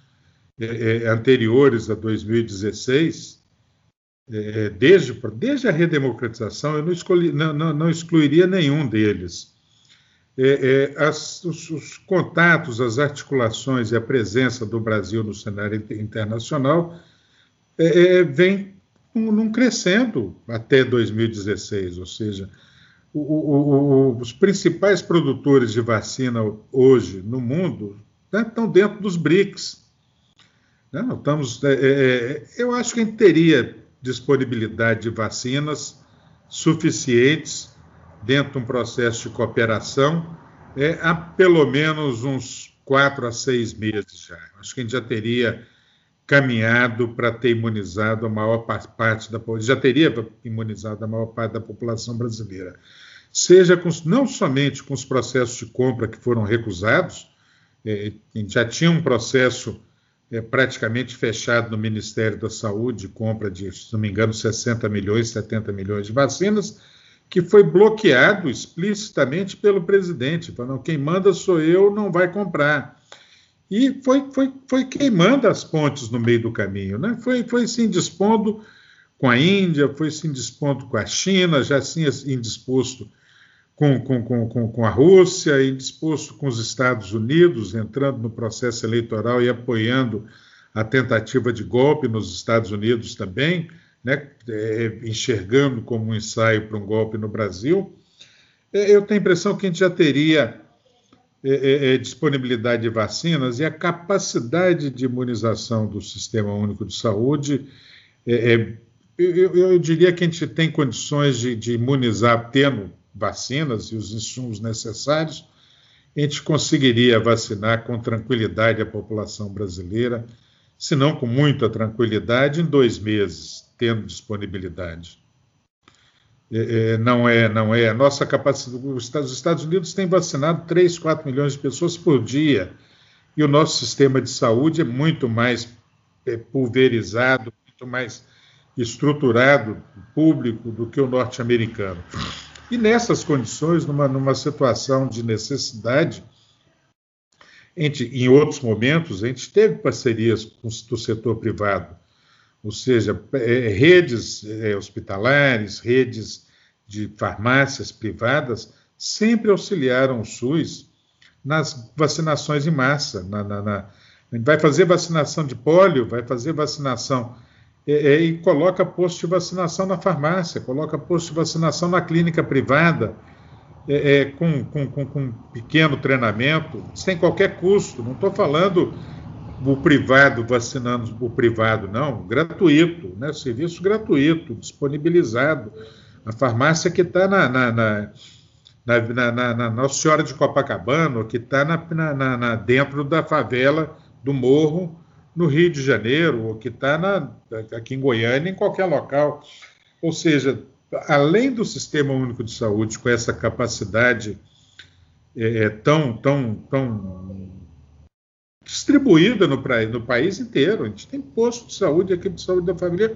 é, é, anteriores a 2016, é, desde, desde a redemocratização, eu não, escolhi, não, não, não excluiria nenhum deles. É, é, as, os, os, contatos, as articulações e a presença do Brasil no cenário internacional é, é, vem num crescendo até 2016, ou seja, o, o, o, os principais produtores de vacina hoje no mundo né, estão dentro dos BRICS. Né? Estamos, é, é, é, eu acho que a gente teria disponibilidade de vacinas suficientes dentro de um processo de cooperação é, há pelo menos uns quatro a seis meses já. Acho que a gente já teria caminhado para ter imunizado a maior parte da já teria imunizado a maior parte da população brasileira, seja com, não somente com os processos de compra que foram recusados, é, já tinha um processo é, praticamente fechado no Ministério da Saúde, compra de, se não me engano, 60 milhões, 70 milhões de vacinas, que foi bloqueado explicitamente pelo presidente, falando quem manda sou eu, não vai comprar e foi, foi, foi queimando as pontes no meio do caminho, né? foi, foi se indispondo com a Índia, foi se indispondo com a China, já se indisposto com, com, com, com a Rússia, indisposto com os Estados Unidos, entrando no processo eleitoral e apoiando a tentativa de golpe nos Estados Unidos também, né? É, enxergando como um ensaio para um golpe no Brasil. É, eu tenho a impressão que a gente já teria é, é, é, disponibilidade de vacinas e a capacidade de imunização do Sistema Único de Saúde, é, eu, eu, diria que a gente tem condições de, de, imunizar tendo vacinas e os insumos necessários, a gente conseguiria vacinar com tranquilidade a população brasileira, se não com muita tranquilidade, em dois meses, tendo disponibilidade. É, é, não é, não é. Nossa capacidade. Os Estados Unidos têm vacinado 3, 4 milhões de pessoas por dia. E o nosso sistema de saúde é muito mais é, pulverizado, muito mais estruturado, público, do que o norte-americano. E nessas condições, numa, numa situação de necessidade, gente, em outros momentos, a gente teve parcerias com, do setor privado ou seja, é, redes é, hospitalares, redes de farmácias privadas, sempre auxiliaram o SUS nas vacinações em massa. Na, na, na, vai fazer vacinação de pólio, vai fazer vacinação é, e coloca posto de vacinação na farmácia, coloca posto de vacinação na clínica privada, é, é com, com, com, com pequeno treinamento, sem qualquer custo. Não estou falando o privado vacinando o privado, não, gratuito, né? serviço gratuito, disponibilizado. A farmácia que está na, na, na, na, na, Nossa Senhora de Copacabana, que está na, na, dentro da favela do Morro, no Rio de Janeiro, ou que está aqui em Goiânia, em qualquer local. Ou seja, além do Sistema Único de Saúde, com essa capacidade é, tão, tão, tão distribuída no, no, país inteiro. A gente tem posto de saúde, equipe de saúde da família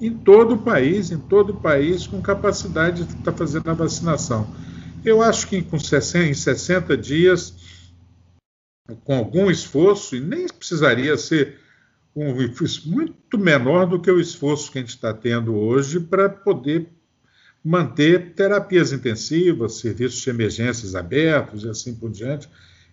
em todo o país, em todo o país, com capacidade de estar tá fazendo a vacinação. eu acho que com 60, em 60 dias, com algum esforço, e nem precisaria ser um muito menor do que o esforço que a gente está tendo hoje para poder manter terapias intensivas, serviços de emergências abertos e assim por diante,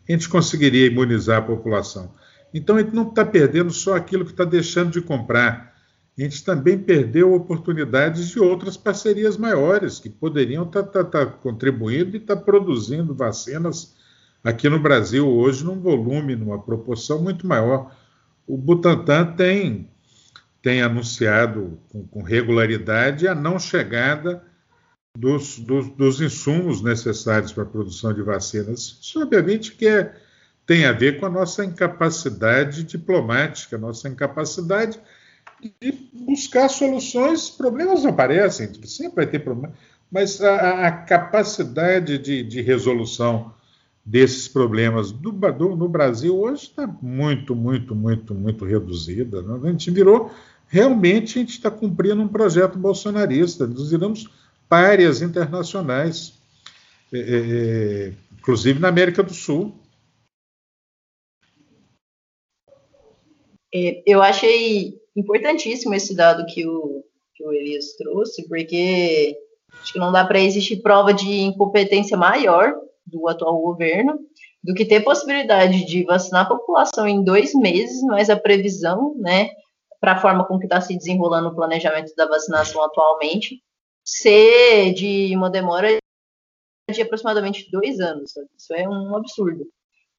a gente conseguiria imunizar a população. Então, a gente não está perdendo só aquilo que está deixando de comprar. A gente também perdeu oportunidades de outras parcerias maiores que poderiam estar tá, tá, tá contribuindo e estar tá produzindo vacinas aqui no Brasil hoje num volume, numa proporção muito maior. O Butantan tem, tem anunciado com, com regularidade a não chegada dos, dos, dos, insumos necessários para a produção de vacinas. Isso, obviamente, que é, tem a ver com a nossa incapacidade diplomática, nossa incapacidade de buscar soluções. Problemas aparecem, sempre vai ter problemas, mas a, a capacidade de, de, resolução desses problemas do, do, no Brasil hoje está muito, muito, muito, muito reduzida. Né? A gente virou, realmente, a gente está cumprindo um projeto bolsonarista. Nós viramos párias internacionais, é, é, é, inclusive na América do Sul. É, eu achei importantíssimo esse dado que o, que o Elias trouxe, porque acho que não dá para existir prova de incompetência maior do atual governo do que ter possibilidade de vacinar a população em dois meses, mas a previsão, né, para a forma com que está se desenrolando o planejamento da vacinação atualmente, ser de uma demora de aproximadamente dois anos. Isso é um absurdo.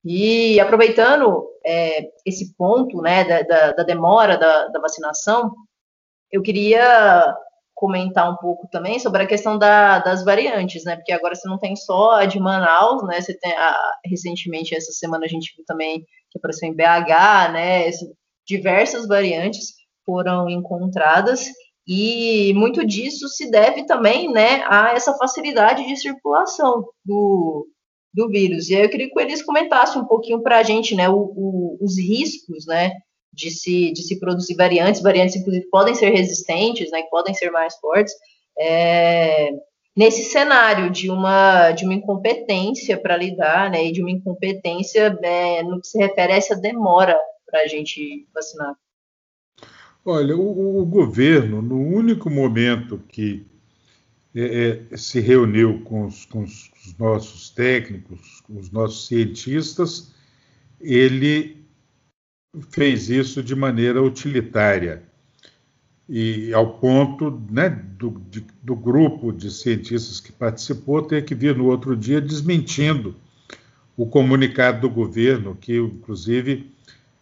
E aproveitando é, esse ponto né, da, da, da demora da, da, vacinação, eu queria comentar um pouco também sobre a questão da, das variantes, né? Porque agora você não tem só a de Manaus, né? Você tem a, recentemente essa semana a gente viu também que apareceu em BH, né? Diversas variantes foram encontradas e muito disso se deve também né, a essa facilidade de circulação do, do vírus. E aí eu queria que eles comentassem um pouquinho para a gente né, o, o, os riscos né, de, se, de se produzir variantes, variantes inclusive podem ser resistentes, né, podem ser mais fortes, é, nesse cenário de uma, de uma incompetência para lidar, né, e de uma incompetência é, no que se refere a essa demora para a gente vacinar. Olha, o, o, governo, no único momento que é, é, se reuniu com os, com os, nossos técnicos, com os nossos cientistas, ele fez isso de maneira utilitária. E ao ponto né, do, de, do grupo de cientistas que participou ter que vir no outro dia desmentindo o comunicado do governo, que inclusive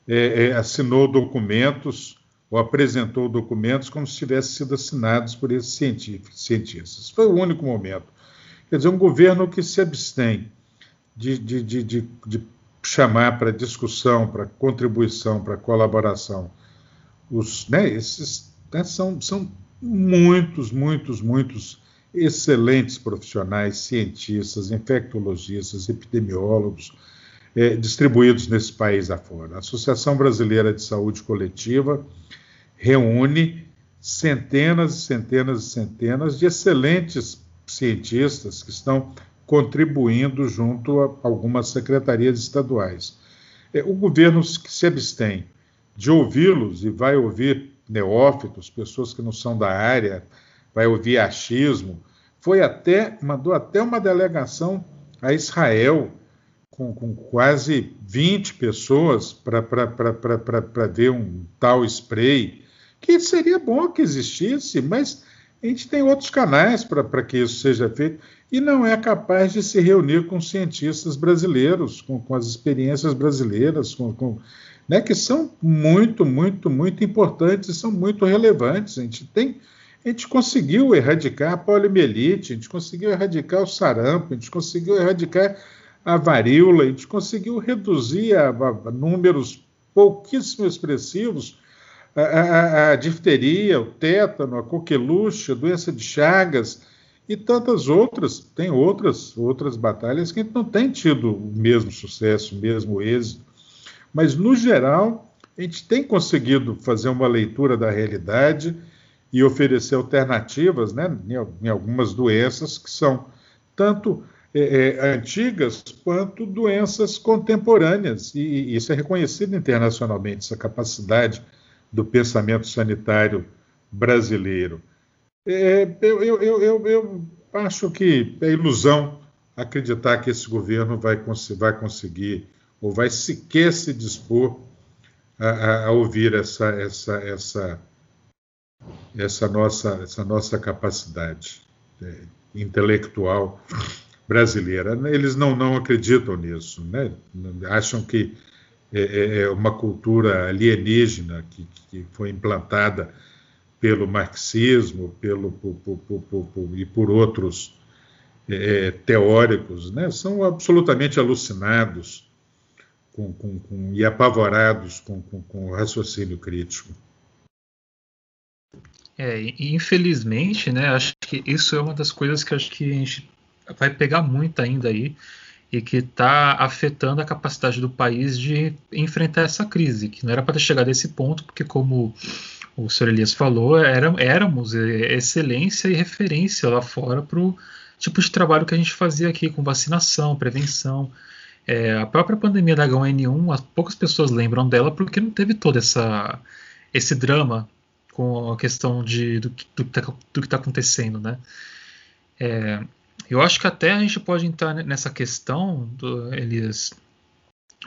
é, é, assinou documentos ou apresentou documentos como se tivessem sido assinados por esses cientistas. Foi o único momento. Quer dizer, um governo que se abstém de, de, de, de, de chamar para discussão, para contribuição, para colaboração. Os, né, esses né, são, são muitos, muitos, muitos excelentes profissionais, cientistas, infectologistas, epidemiólogos, é, distribuídos nesse país afora. A Associação Brasileira de Saúde Coletiva reúne centenas e centenas e centenas de excelentes cientistas que estão contribuindo junto a algumas secretarias estaduais. É, o governo que se abstém de ouvi-los e vai ouvir neófitos, pessoas que não são da área, vai ouvir achismo, foi até mandou até uma delegação a Israel com, com quase 20 pessoas para ver um tal spray que seria bom que existisse, mas a gente tem outros canais para que isso seja feito e não é capaz de se reunir com cientistas brasileiros, com, com as experiências brasileiras, com, com, né, que são muito, muito, muito importantes e são muito relevantes. A gente tem, a gente conseguiu erradicar a poliomielite, a gente conseguiu erradicar o sarampo, a gente conseguiu erradicar a varíola, a gente conseguiu reduzir a, a números pouquíssimo expressivos a, a, a difteria, o tétano, a coqueluche, a doença de Chagas e tantas outras. Tem outras outras batalhas que não tem tido o mesmo sucesso, o mesmo êxito. Mas, no geral, a gente tem conseguido fazer uma leitura da realidade e oferecer alternativas né, em, algumas doenças que são tanto é, é, antigas quanto doenças contemporâneas. E isso é reconhecido internacionalmente, essa capacidade do pensamento sanitário brasileiro. É, eu, eu, eu, eu, acho que é ilusão acreditar que esse governo vai, vai conseguir ou vai sequer se dispor a, a ouvir essa, essa, essa, essa, nossa, essa nossa capacidade é, intelectual brasileira. Eles não, não acreditam nisso, né? acham que é, é, é uma cultura alienígena que, que foi implantada pelo marxismo pelo, por, por, por, e por outros é, teóricos, né? são absolutamente alucinados com, com, com, e apavorados com, com, o raciocínio crítico. É, infelizmente, né, acho que isso é uma das coisas que acho que a gente vai pegar muito ainda aí e que está afetando a capacidade do país de enfrentar essa crise, que não era para ter chegado a esse ponto, porque como o senhor Elias falou, era, éramos excelência e referência lá fora para o tipo de trabalho que a gente fazia aqui com vacinação, prevenção. É, a própria pandemia da H1N1, poucas pessoas lembram dela porque não teve todo essa, esse drama com a questão de, do, do, do que está acontecendo, né? É, eu acho que até a gente pode entrar nessa questão, do, Elias,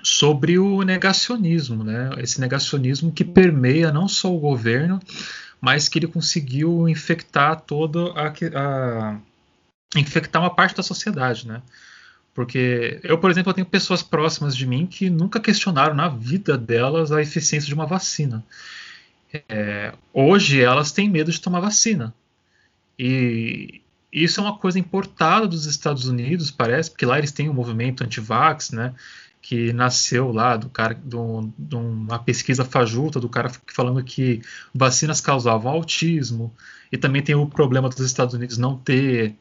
sobre o negacionismo, né? Esse negacionismo que permeia não só o governo, mas que ele conseguiu infectar toda a, a infectar uma parte da sociedade, né? Porque eu, por exemplo, eu tenho pessoas próximas de mim que nunca questionaram na vida delas a eficiência de uma vacina. É, hoje elas têm medo de tomar vacina. E isso é uma coisa importada dos Estados Unidos, parece, porque lá eles têm um movimento anti-vax, né? Que nasceu lá do cara, de uma pesquisa fajuta do cara falando que vacinas causavam autismo. E também tem o problema dos Estados Unidos não ter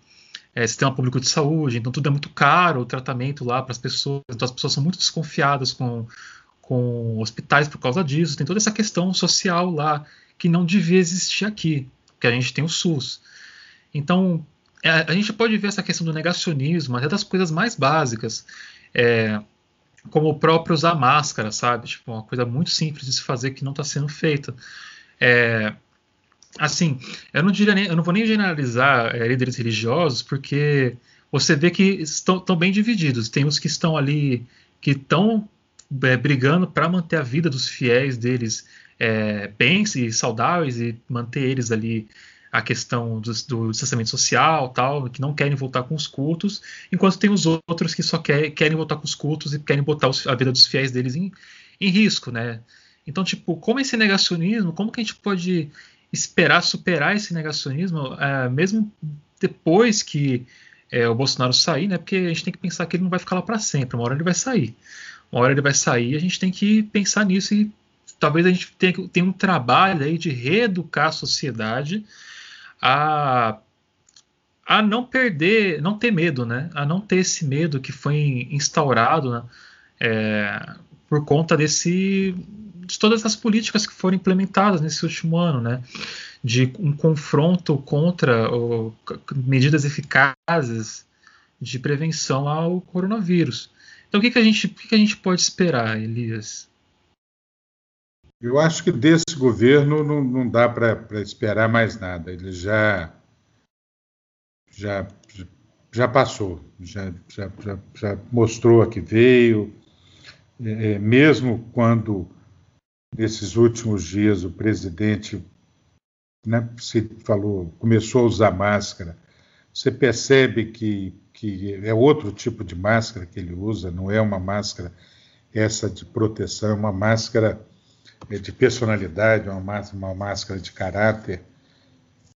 é, sistema público de saúde, então tudo é muito caro, o tratamento lá para as pessoas, então as pessoas são muito desconfiadas com, com hospitais por causa disso, tem toda essa questão social lá que não devia existir aqui, porque a gente tem o SUS. Então, é, a gente pode ver essa questão do negacionismo, até das coisas mais básicas, é, como o próprio usar máscara, sabe? Tipo, uma coisa muito simples de se fazer que não está sendo feita. É, assim, eu não diria nem, eu não vou nem generalizar é, líderes religiosos, porque você vê que estão, bem divididos. Tem os que estão ali, que estão é, brigando para manter a vida dos fiéis deles é, bens e saudáveis e manter eles ali a questão do, do distanciamento social, tal, que não querem voltar com os cultos, enquanto tem os outros que só quer, querem voltar com os cultos e querem botar os, a vida dos fiéis deles em, em risco, né? Então, tipo, como esse negacionismo, como que a gente pode esperar superar esse negacionismo, é, mesmo depois que é, o Bolsonaro sair, né? Porque a gente tem que pensar que ele não vai ficar lá para sempre, uma hora ele vai sair. Uma hora ele vai sair, a gente tem que pensar nisso e talvez a gente tenha, tenha um trabalho aí de reeducar a sociedade a, a não perder, não ter medo, né? A não ter esse medo que foi instaurado né? é, por conta desse de todas as políticas que foram implementadas nesse último ano, né? De um confronto contra medidas eficazes de prevenção ao coronavírus. Então, o que, que, a, gente, o que, que a gente pode esperar, Elias? Eu acho que desse governo não, não dá para esperar mais nada. Ele já já já passou, já, já, já, já mostrou a que veio. É, é mesmo quando nesses últimos dias o presidente né, se falou, começou a usar máscara, você percebe que, que é outro tipo de máscara que ele usa, não é uma máscara essa de proteção, é uma máscara de personalidade, uma uma máscara de caráter,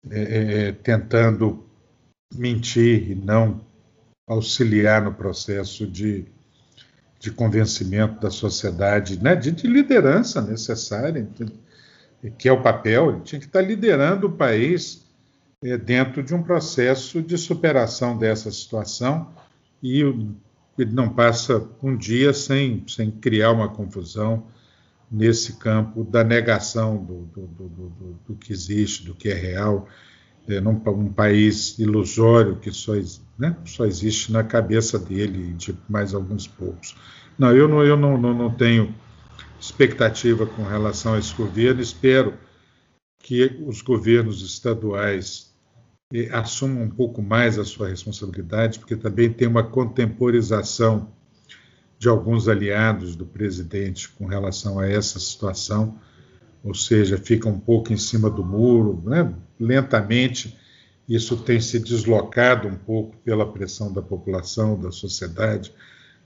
é, é, é, tentando mentir e não auxiliar no processo de, de convencimento da sociedade, né, de, de liderança necessária, que é o papel, ele tinha que estar liderando o país é, dentro de um processo de superação dessa situação e ele não passa um dia sem, sem criar uma confusão nesse campo da negação do, do, do, do, que existe, do que é real. é, num um país ilusório que só, né, só existe na cabeça dele de mais alguns poucos. Não, eu não, eu não, não, não tenho expectativa com relação a esse governo. Espero que os governos estaduais eh, assumam um pouco mais a sua responsabilidade, porque também tem uma contemporização de alguns aliados do presidente com relação a essa situação, ou seja, fica um pouco em cima do muro, né? lentamente. Isso tem se deslocado um pouco pela pressão da população, da sociedade,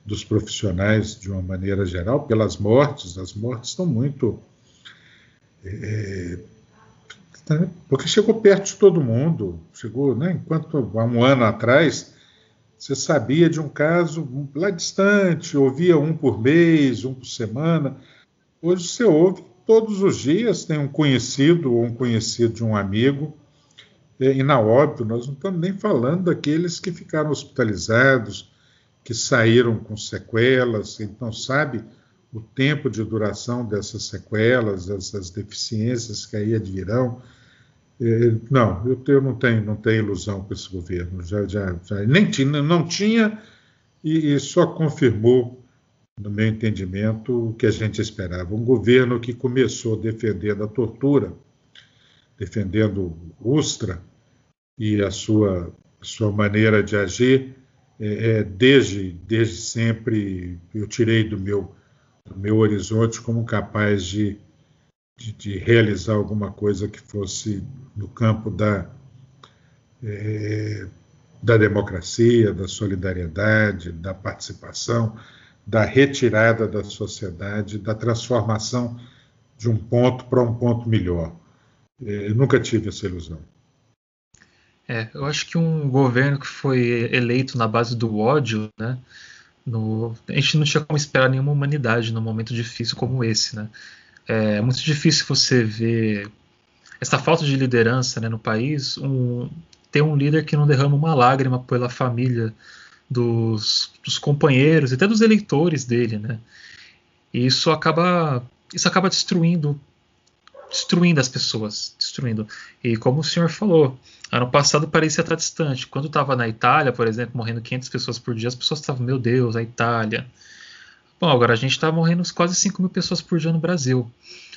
dos profissionais de uma maneira geral, pelas mortes. As mortes estão muito. É, porque chegou perto de todo mundo. Chegou, né, enquanto há um ano atrás você sabia de um caso lá distante, ouvia um por mês, um por semana. Hoje você ouve todos os dias, tem um conhecido ou um conhecido de um amigo. E, na óbvio, nós não estamos nem falando daqueles que ficaram hospitalizados, que saíram com sequelas, então sabe o tempo de duração dessas sequelas, dessas deficiências que aí advirão. É, não, eu, eu, não tenho, não tenho ilusão com esse governo. Já, já, já nem tinha, não tinha e, e, só confirmou, no meu entendimento, o que a gente esperava. Um governo que começou defendendo a tortura, defendendo Ustra e a sua, sua maneira de agir, é, é, desde, desde sempre eu tirei do meu, do meu horizonte como capaz de, de, de realizar alguma coisa que fosse no campo da, é, da democracia, da solidariedade, da participação, da retirada da sociedade, da transformação de um ponto para um ponto melhor. É, nunca tive essa ilusão. É, eu acho que um governo que foi eleito na base do ódio, né? No, a gente não tinha como esperar nenhuma humanidade num momento difícil como esse, né? É muito difícil você ver essa falta de liderança né, no país, um, ter um líder que não derrama uma lágrima pela família dos, dos companheiros e até dos eleitores dele, né? E isso acaba isso acaba destruindo destruindo as pessoas, destruindo. E como o senhor falou, ano passado parecia estar distante. Quando estava na Itália, por exemplo, morrendo 500 pessoas por dia, as pessoas estavam, meu Deus, a Itália. Bom, agora a gente está morrendo quase 5 mil pessoas por dia no Brasil.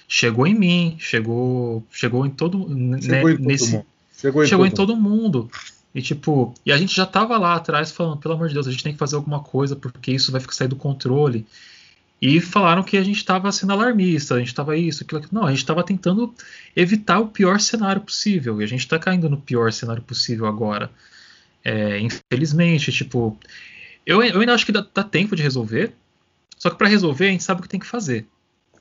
Chegou em mim, chegou, chegou em todo, chegou né, em nesse, mundo. Chegou, em, chegou todo, em todo mundo. E tipo, e a gente já estava lá atrás falando, pelo amor de Deus, a gente tem que fazer alguma coisa porque isso vai ficar sair do controle. E falaram que a gente estava sendo alarmista, a gente estava isso, aquilo, aquilo. Não, a gente estava tentando evitar o pior cenário possível. E a gente está caindo no pior cenário possível agora. É, infelizmente, tipo, eu, eu ainda acho que dá, dá tempo de resolver. Só que para resolver, a gente sabe o que tem que fazer.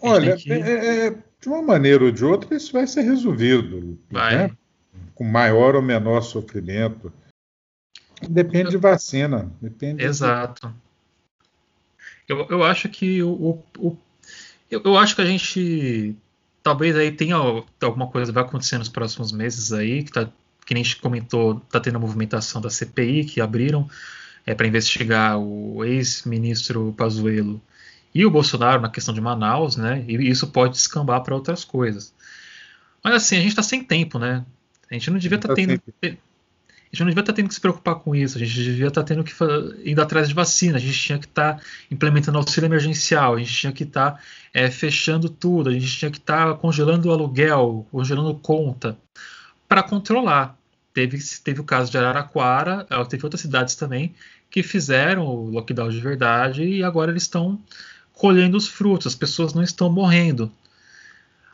Olha, que... é, é, de uma maneira ou de outra, isso vai ser resolvido. Vai. Né? Com maior ou menor sofrimento. Depende de vacina. Depende Exato. De eu, eu acho que o, o, o eu, eu, acho que a gente talvez aí tenha alguma coisa vai acontecer nos próximos meses aí que tá que nem a gente comentou tá tendo a movimentação da CPI que abriram é, para investigar o ex-ministro Pazuello e o Bolsonaro na questão de Manaus, né? E isso pode descambar para outras coisas. Mas assim, a gente está sem tempo, né? A gente não devia estar tá tendo gente não devia estar tendo que se preocupar com isso, a gente devia estar tendo que indo atrás de vacina, a gente tinha que estar implementando auxílio emergencial, a gente tinha que estar é, fechando tudo, a gente tinha que estar congelando o aluguel, congelando conta, para controlar. Teve, teve o caso de Araraquara, é, teve outras cidades também que fizeram o lockdown de verdade e agora eles estão colhendo os frutos, as pessoas não estão morrendo.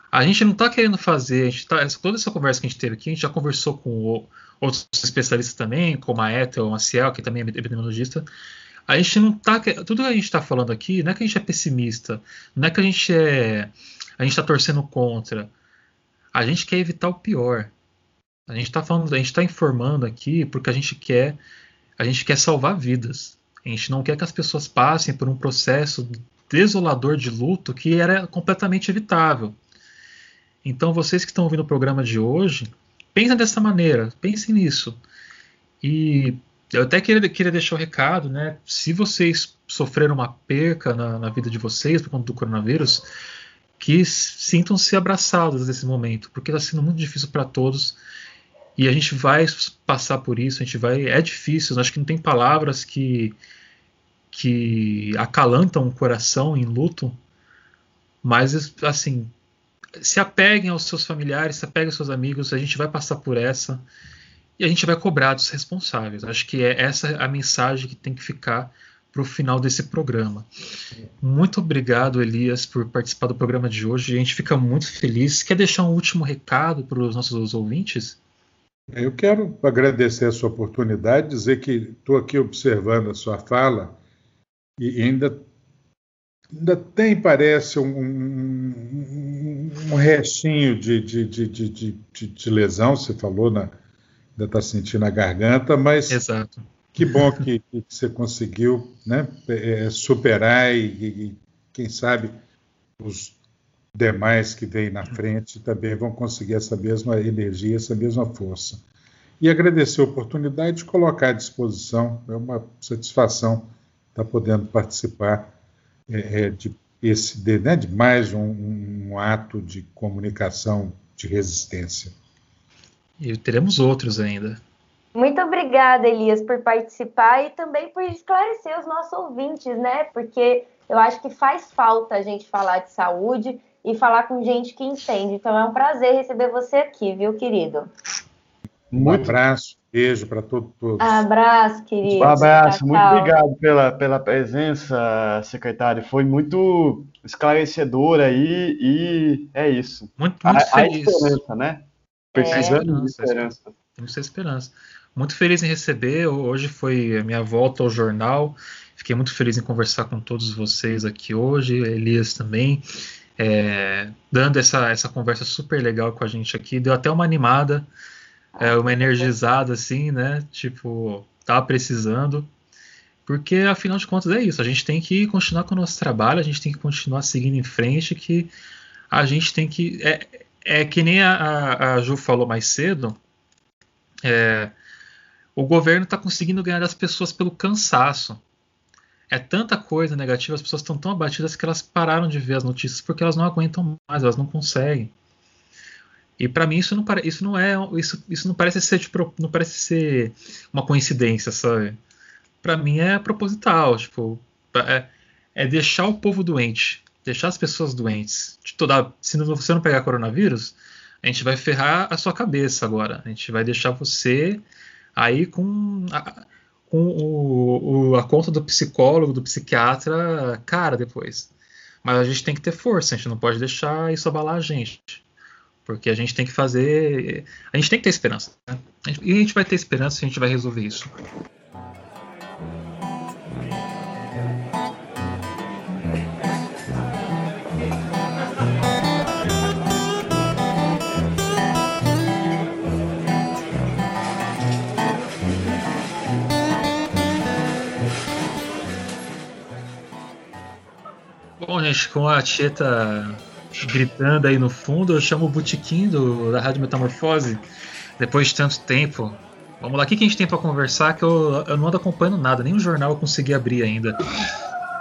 A gente não está querendo fazer, a tá, toda essa conversa que a gente teve aqui, a gente já conversou com o, outros especialistas também, como a Ethel Maciel, que também é epidemiologista, a gente não tá. Tudo que a gente está falando aqui não é que a gente é pessimista, não é que a gente é. A gente está torcendo contra. A gente quer evitar o pior. A gente está falando, a gente está informando aqui porque a gente quer, a gente quer salvar vidas. A gente não quer que as pessoas passem por um processo desolador de luto que era completamente evitável. Então, vocês que estão ouvindo o programa de hoje, Pensa dessa maneira, pense nisso. E eu até queria, queria deixar o um recado, né? Se vocês sofreram uma perca na, na vida de vocês por conta do coronavírus, que sintam-se abraçados nesse momento, porque está sendo muito difícil para todos. E a gente vai passar por isso, a gente vai. É difícil, acho que não tem palavras que, que acalantam o coração em luto, mas assim, se apeguem aos seus familiares, se apeguem aos seus amigos, a gente vai passar por essa e a gente vai cobrar dos responsáveis. Acho que é essa a mensagem que tem que ficar para o final desse programa. Muito obrigado, Elias, por participar do programa de hoje. A gente fica muito feliz. Quer deixar um último recado para os nossos ouvintes? Eu quero agradecer a sua oportunidade, dizer que estou aqui observando a sua fala e ainda, ainda tem, parece, um, um, um restinho de, de, de, de, de lesão, você falou, na, ainda está sentindo a garganta, mas Exato. que bom que, que você conseguiu né, é, superar e, e, quem sabe, os demais que vêm na frente também vão conseguir essa mesma energia, essa mesma força. E agradecer a oportunidade de colocar à disposição, é uma satisfação estar podendo participar é, é de, esse, de, né, de mais um, um ato de comunicação de resistência. E teremos outros ainda. Muito obrigada, Elias, por participar e também por esclarecer os nossos ouvintes, né? Porque eu acho que faz falta a gente falar de saúde e falar com gente que entende. Então é um prazer receber você aqui, viu, querido? Um abraço, beijo para todos. Abraço, querido. Um abraço, tchau, muito tchau. obrigado pela, pela presença, secretário. Foi muito esclarecedora aí e é isso. Muito, muito a, feliz. A esperança, né? Precisando é. de esperança. Temos esperança. Muito feliz em receber. Hoje foi a minha volta ao jornal. Fiquei muito feliz em conversar com todos vocês aqui hoje, Elias também, é, dando essa, essa conversa super legal com a gente aqui. Deu até uma animada, é, uma energizada, assim, né? Tipo, tava precisando. Porque, afinal de contas, é isso. A gente tem que continuar com o nosso trabalho, a gente tem que continuar seguindo em frente, que a gente tem que. É, é que nem a, a, Ju falou mais cedo, é, o governo está conseguindo ganhar as pessoas pelo cansaço. É tanta coisa negativa, as pessoas estão tão abatidas que elas pararam de ver as notícias porque elas não aguentam mais, elas não conseguem. E para mim isso não, isso não é isso, isso não parece ser tipo, não parece ser uma coincidência, sabe? Para mim é proposital, tipo, é, é deixar o povo doente deixar as pessoas doentes. Se você não pegar coronavírus, a gente vai ferrar a sua cabeça agora. A gente vai deixar você aí com a, com o, o, a conta do psicólogo, do psiquiatra, cara, depois. Mas a gente tem que ter força, a gente não pode deixar isso abalar a gente. Porque a gente tem que fazer. A gente tem que ter esperança. Né? E a gente vai ter esperança e a gente vai resolver isso. Bom, gente, com a Tieta gritando aí no fundo, eu chamo o Botequim do, da Rádio Metamorfose, depois de tanto tempo. Vamos lá, o que, a gente tem para conversar? Que eu, eu não ando acompanhando nada, nem o jornal eu consegui abrir ainda.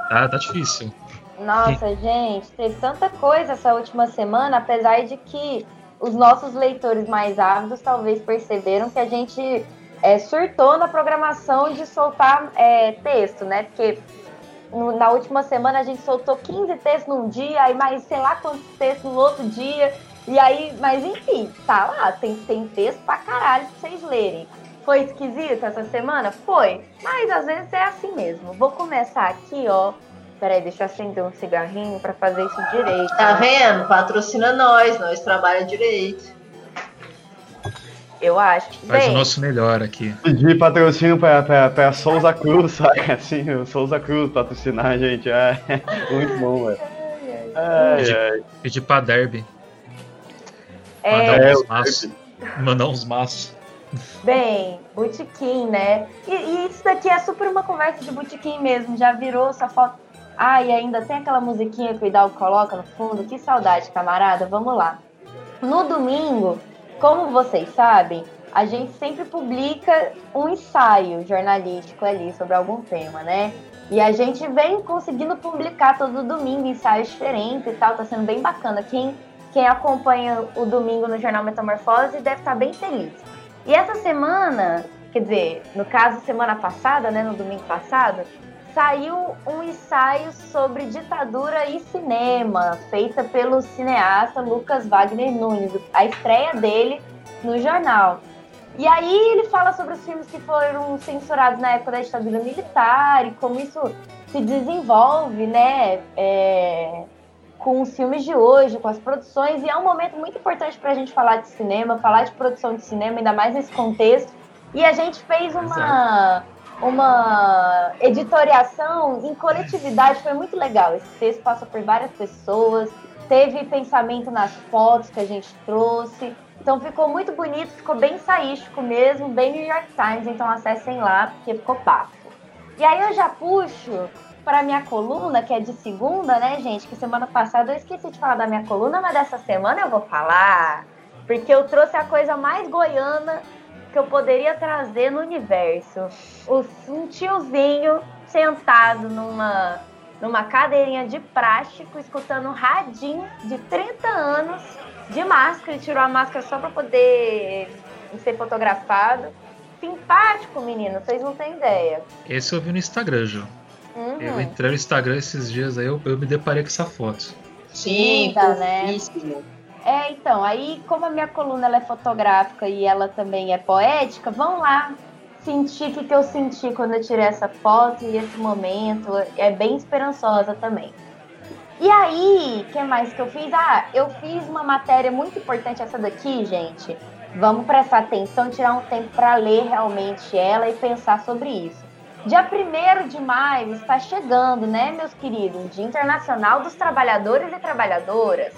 Tá, tá difícil. Nossa, gente, teve tanta coisa essa última semana, apesar de que os nossos leitores mais ávidos talvez perceberam que a gente é, surtou na programação de soltar é, texto, né? Porque no, na última semana a gente soltou 15 textos num dia, aí mais sei lá quantos textos no outro dia. E aí, mas enfim, tá lá, tem, tem texto pra caralho pra vocês lerem. Foi esquisito essa semana? Foi. Mas às vezes é assim mesmo. Vou começar aqui, ó. Peraí, deixa eu acender um cigarrinho para fazer isso direito. Tá vendo? Patrocina nós, nós trabalha direito. Eu acho. Faz Bem, o nosso melhor aqui. Pedir patrocínio pra, pra, pra Souza Cruz, saca? Assim, o Souza Cruz patrocinar a gente. É, muito bom, velho. Pedir, pedir pra Derby. É, mandar uns maços. Mandar uns maços. Bem, botequim, né? E, e, isso daqui é super uma conversa de botequim mesmo. Já virou essa foto. Ah, e ainda tem aquela musiquinha que o Hidalgo coloca no fundo. Que saudade, camarada. Vamos lá. No domingo, como vocês sabem, a gente sempre publica um ensaio jornalístico ali sobre algum tema, né? E a gente vem conseguindo publicar todo domingo ensaios diferentes e tal, tá sendo bem bacana. Quem, quem acompanha o domingo no Jornal Metamorfose deve estar bem feliz. E essa semana, quer dizer, no caso semana passada, né, no domingo passado, saiu um ensaio sobre ditadura e cinema, feita pelo cineasta Lucas Wagner Nunes, a estreia dele no jornal. E aí ele fala sobre os filmes que foram censurados na época da ditadura militar e como isso se desenvolve, né, é, com os filmes de hoje, com as produções. E é um momento muito importante para a gente falar de cinema, falar de produção de cinema, ainda mais nesse contexto. E a gente fez uma, uma editoriação em coletividade, foi muito legal. Esse texto passou por várias pessoas, teve pensamento nas fotos que a gente trouxe. Então ficou muito bonito, ficou bem saístico mesmo, bem New York Times, então acessem lá, porque ficou bafo. E aí eu já puxo para minha coluna, que é de segunda, né, gente? Que semana passada eu esqueci de falar da minha coluna, mas dessa semana eu vou falar. Porque eu trouxe a coisa mais goiana que eu poderia trazer no universo. Um tiozinho sentado numa, numa cadeirinha de plástico, escutando um radinho de 30 anos de máscara, ele tirou a máscara só para poder ser fotografado. Simpático, menino, vocês não têm ideia. Esse eu vi no Instagram, Ju. Uhum. Eu entrei no Instagram esses dias aí, eu, eu me deparei com essa foto. Sim, Linda, né? É, então, aí como a minha coluna ela é fotográfica e ela também é poética, vão lá sentir o que, que eu senti quando eu tirei essa foto e esse momento. É bem esperançosa também. E aí, o que mais que eu fiz? Ah, eu fiz uma matéria muito importante essa daqui, gente. Vamos prestar atenção, tirar um tempo para ler realmente ela e pensar sobre isso. Dia 1 de maio está chegando, né, meus queridos? Dia Internacional dos Trabalhadores e Trabalhadoras.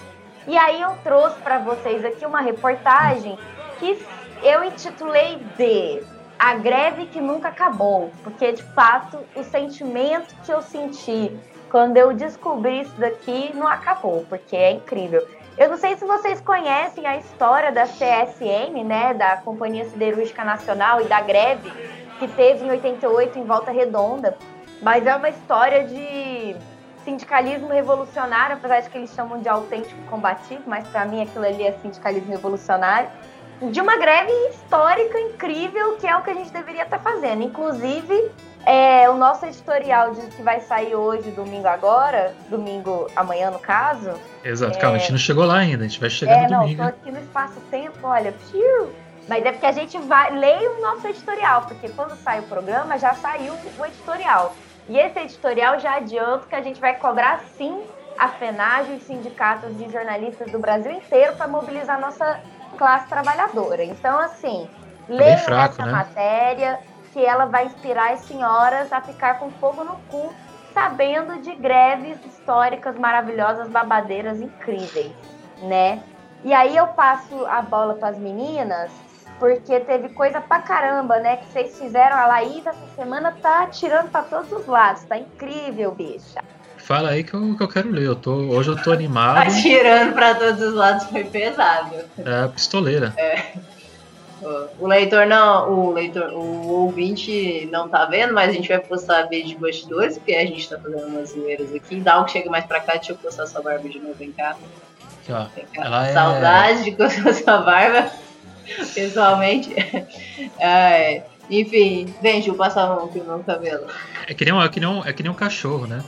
E aí eu trouxe para vocês aqui uma reportagem que eu intitulei de A Greve que Nunca Acabou, porque de fato o sentimento que eu senti quando eu descobri isso daqui, não acabou, porque é incrível. Eu não sei se vocês conhecem a história da CSN, né, da Companhia Siderúrgica Nacional e da greve que teve em 88 em Volta Redonda, mas é uma história de sindicalismo revolucionário, apesar de que eles chamam de autêntico combativo, mas para mim aquilo ali é sindicalismo revolucionário, de uma greve histórica incrível, que é o que a gente deveria estar fazendo. Inclusive, é, o nosso editorial de, que vai sair hoje, domingo agora, domingo amanhã no caso. Exato, é... calma, a gente não chegou lá ainda, a gente vai chegar é, no domingo. Não, tô aqui no espaço-tempo, olha, piu, mas é porque a gente vai, leia o nosso editorial, porque quando sai o programa já saiu o editorial. E esse editorial já adianto que a gente vai cobrar sim a FENAGE, os sindicatos de jornalistas do Brasil inteiro para mobilizar a nossa classe trabalhadora. Então, assim, tá leiam essa né? matéria, que ela vai inspirar as senhoras a ficar com fogo no cu, sabendo de greves históricas maravilhosas, babadeiras incríveis, né? E aí eu passo a bola para as meninas, porque teve coisa pra caramba, né? Que vocês fizeram. A Laís essa semana tá atirando para todos os lados, tá incrível, bicha. Fala aí que eu, que eu quero ler. Eu tô, hoje eu tô animado. Atirando para todos os lados foi pesado. É, pistoleira. É. O leitor não, o leitor, o ouvinte não tá vendo, mas a gente vai postar vídeo de bastidores, porque a gente tá fazendo umas zoeiras aqui. Dá um que chega mais pra cá, deixa eu postar sua barba de novo, vem cá. Aqui, ó. Vem cá. Ela é Saudade é... de coçar sua barba, pessoalmente. É, enfim, vem, Ju, passar a mão aqui no meu cabelo. É que nem um, é que nem um, é que nem um cachorro, né?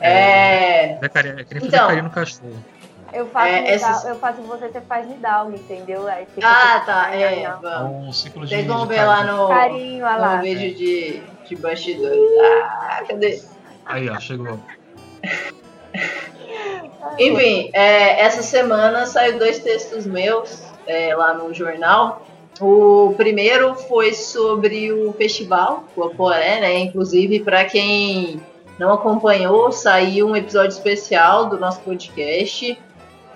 É. É, é, que nem fazer então, carinho no cachorro. Eu faço, é, eu faço você, você faz Nidalgo, entendeu? Aí ah, tá. É, é um ciclo de Vocês vão ver lá no, carinho, lá. no vídeo de, de bastidores. Ah, cadê? Aí, ó, chegou. Enfim, é, essa semana saiu dois textos meus é, lá no jornal. O primeiro foi sobre o festival, o Aporé, né? Inclusive, para quem não acompanhou, saiu um episódio especial do nosso podcast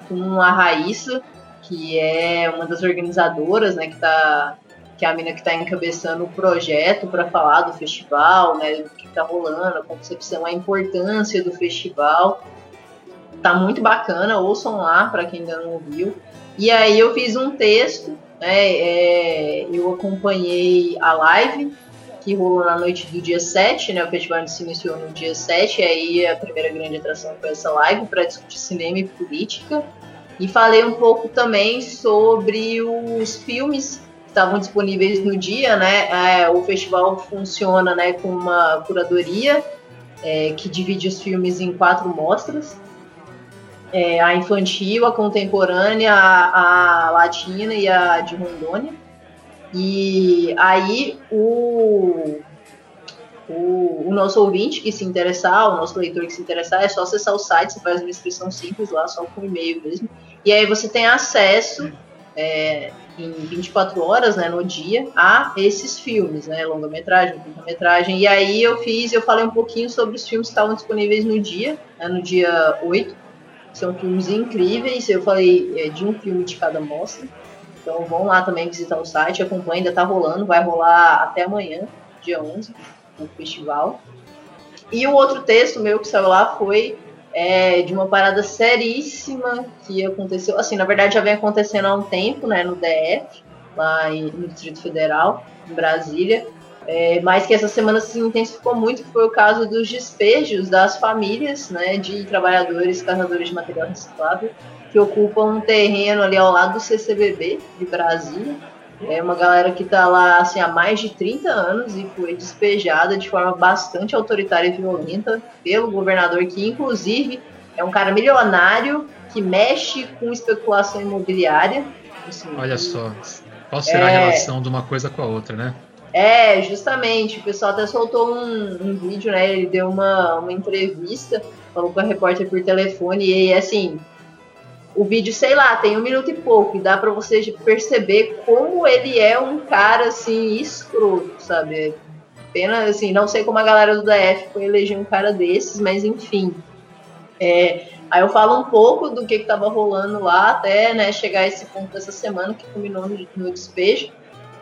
com a Raíssa, que é uma das organizadoras, né, que tá que é a mina que está encabeçando o projeto para falar do festival, né, do que está rolando, a concepção, a importância do festival. Tá muito bacana, ouçam lá para quem ainda não ouviu. E aí eu fiz um texto, né, é, eu acompanhei a live que rolou na noite do dia 7, né? O festival se iniciou no dia 7, e aí a primeira grande atração foi essa live para discutir cinema e política. E falei um pouco também sobre os filmes estavam disponíveis no dia, né? É, o festival funciona né, com uma curadoria é, que divide os filmes em quatro mostras. É, a infantil, a contemporânea, a, a, latina e a de Rondônia. E aí o, o, o, nosso ouvinte que se interessar, o nosso leitor que se interessar, é só acessar o site, você faz uma inscrição simples lá, só com e-mail mesmo. E aí você tem acesso é, em 24 horas, né, no dia, a esses filmes, né, longa-metragem, curta-metragem. E aí eu fiz, eu falei um pouquinho sobre os filmes que estavam disponíveis no dia, né, no dia 8. São filmes incríveis, eu falei é, de um filme de cada mostra. Então vão lá também visitar o site, acompanha, ainda tá rolando, vai rolar até amanhã, dia 11, no festival. E o outro texto meu que saiu lá foi é, de uma parada seríssima que aconteceu, assim, na verdade já vem acontecendo há um tempo, né, no DF, lá em, no Distrito Federal, em Brasília, é, mas que essa semana se intensificou muito, que foi o caso dos despejos das famílias, né, de trabalhadores, carregadores de material reciclável, que ocupam um terreno ali ao lado do CCBB de Brasília, é uma galera que está lá assim, há mais de 30 anos e foi despejada de forma bastante autoritária e violenta pelo governador, que inclusive é um cara milionário que mexe com especulação imobiliária. Assim, Olha só, qual será é... a relação de uma coisa com a outra, né? É, justamente. O pessoal até soltou um, um vídeo, né? Ele deu uma, uma entrevista, falou com a repórter por telefone, e assim, o vídeo, sei lá, tem um minuto e pouco, e dá para você perceber como ele é um cara assim escroto, sabe? Pena assim, não sei como a galera do DF foi eleger um cara desses, mas enfim. É, aí eu falo um pouco do que estava rolando lá até né, chegar esse ponto dessa semana que culminou no, no despejo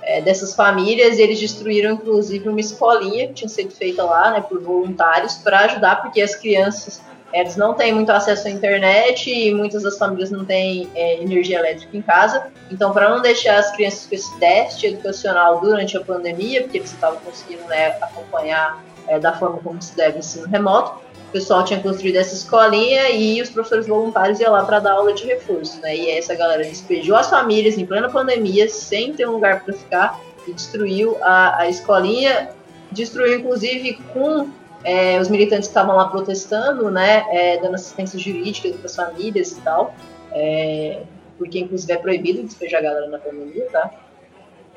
é, dessas famílias. E eles destruíram inclusive uma escolinha que tinha sido feita lá né, por voluntários para ajudar, porque as crianças eles não têm muito acesso à internet e muitas das famílias não têm é, energia elétrica em casa. Então, para não deixar as crianças com esse déficit educacional durante a pandemia, porque eles estavam conseguindo né, acompanhar é, da forma como se deve ensino remoto, o pessoal tinha construído essa escolinha e os professores voluntários iam lá para dar aula de reforço. Né? E essa galera despejou as famílias em plena pandemia, sem ter um lugar para ficar, e destruiu a, a escolinha, destruiu inclusive com é, os militantes que estavam lá protestando, né, é, dando assistência jurídica para as famílias e tal, é, porque inclusive é proibido despejar a galera na pandemia, tá?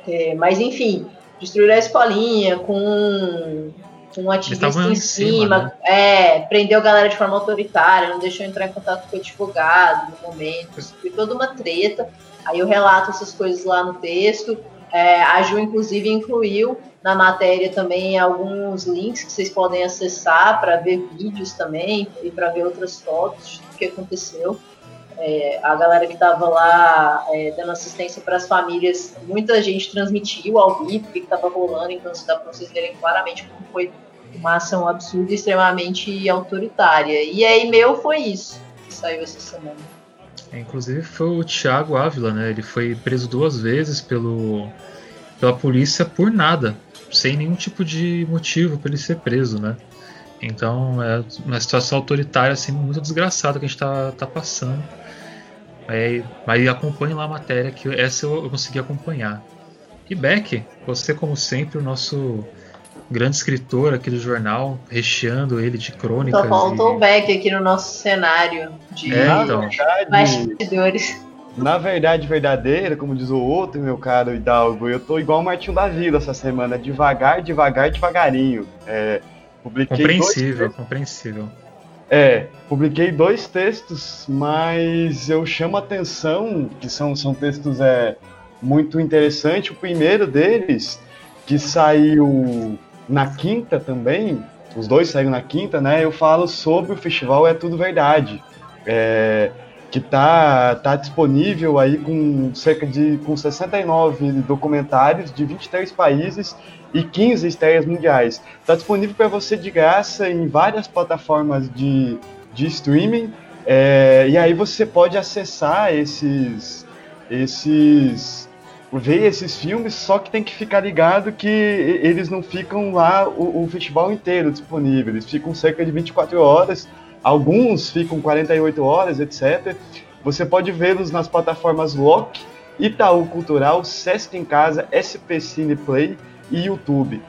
É, mas enfim, destruíram a escolinha com, com um ativista em, cima, cima né? é, prendeu a galera de forma autoritária, não deixou entrar em contato com o advogado no momento, foi toda uma treta. Aí eu relato essas coisas lá no texto. É, a Ju, inclusive, incluiu na matéria também alguns links que vocês podem acessar para ver vídeos também e para ver outras fotos do que aconteceu. É, a galera que estava lá é, dando assistência para as famílias, muita gente transmitiu ao vivo o que estava rolando, então dá para vocês verem claramente como foi uma ação absurda e extremamente autoritária. E aí, meu foi isso que saiu essa semana. É, inclusive foi o Thiago Ávila, né? Ele foi preso duas vezes pelo, pela polícia por nada sem nenhum tipo de motivo para ele ser preso, né? Então é uma situação autoritária assim muito desgraçada que a gente está tá passando. É, aí acompanhe lá a matéria que essa eu, eu consegui acompanhar. E Beck, você como sempre o nosso grande escritor aqui do jornal, recheando ele de crônicas. Só faltou e... o Beck aqui no nosso cenário de é, então. bastidores. Na verdade verdadeira, como diz o outro, meu caro Hidalgo, eu tô igual o Martinho da Vila essa semana, devagar, devagar, devagarinho. É, publiquei compreensível, dois... compreensível. É, publiquei dois textos, mas eu chamo a atenção, que são, são textos é, muito interessantes. O primeiro deles, que saiu na quinta também, os dois saíram na quinta, né? Eu falo sobre o festival É Tudo Verdade. É, que está tá disponível aí com cerca de com 69 documentários de 23 países e 15 estreias mundiais. Está disponível para você de graça em várias plataformas de, de streaming. É, e aí você pode acessar esses esses ver esses filmes, só que tem que ficar ligado que eles não ficam lá o, o festival inteiro disponível, eles ficam cerca de 24 horas Alguns ficam 48 horas, etc. Você pode vê-los nas plataformas Lock Itaú Cultural, Sesc em Casa, SP Cine Play e YouTube.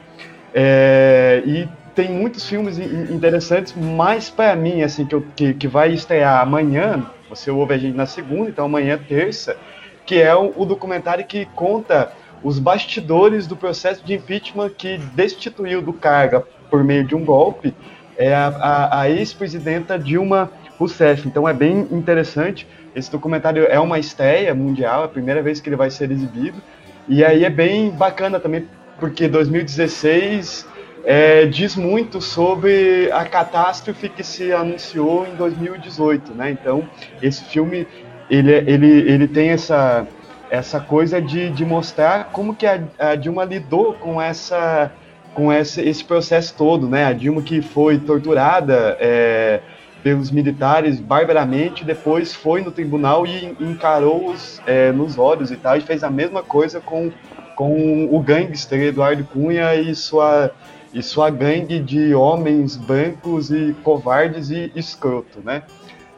É, e tem muitos filmes interessantes, mas para mim, assim, que, eu, que, que, vai estrear amanhã, você ouve a gente na segunda, então amanhã, terça, que é o, o documentário que conta os bastidores do processo de impeachment que destituiu do cargo por meio de um golpe é a, a, a ex-presidenta Dilma Rousseff. Então é bem interessante. Esse documentário é uma estreia mundial, é a primeira vez que ele vai ser exibido. E aí é bem bacana também, porque 2016 é, diz muito sobre a catástrofe que se anunciou em 2018, né? Então esse filme ele, ele, ele tem essa essa coisa de, de mostrar como que a, a Dilma lidou com essa com esse, esse processo todo, né? A Dilma que foi torturada é, pelos militares barbaramente, depois foi no tribunal e encarou-os é, nos olhos e tal, e fez a mesma coisa com, com o gangster Eduardo Cunha e sua, e sua gangue de homens brancos e covardes e escroto, né?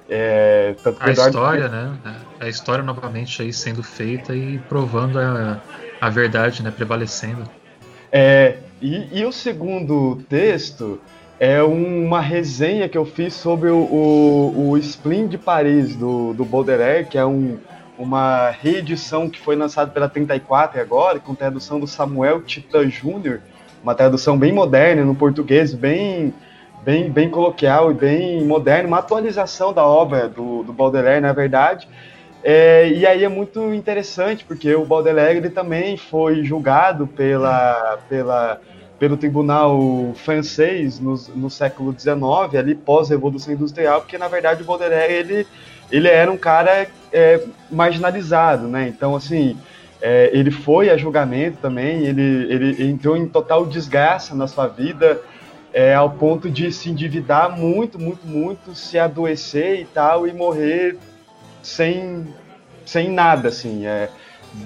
É, a história, né? A história novamente aí sendo feita e provando a, a verdade, né? Prevalecendo. É, e, e, o segundo texto é uma resenha que eu fiz sobre o, o, o Spleen de Paris, do, do Baudelaire, que é um, uma reedição que foi lançada pela 34 agora, com tradução do Samuel Tita Júnior, uma tradução bem moderna no português, bem bem, bem coloquial e bem moderna, uma atualização da obra do, do Baudelaire, na verdade. É, e aí é muito interessante, porque o Baudelaire ele também foi julgado pela, pela, pelo tribunal francês no, no século XIX, ali pós-revolução industrial, porque na verdade o Baudelaire ele, ele era um cara é, marginalizado, né? Então, assim, é, ele foi a julgamento também, ele, ele entrou em total desgraça na sua vida, é, ao ponto de se endividar muito, muito, muito, se adoecer e tal, e morrer sem, sem nada, assim, é,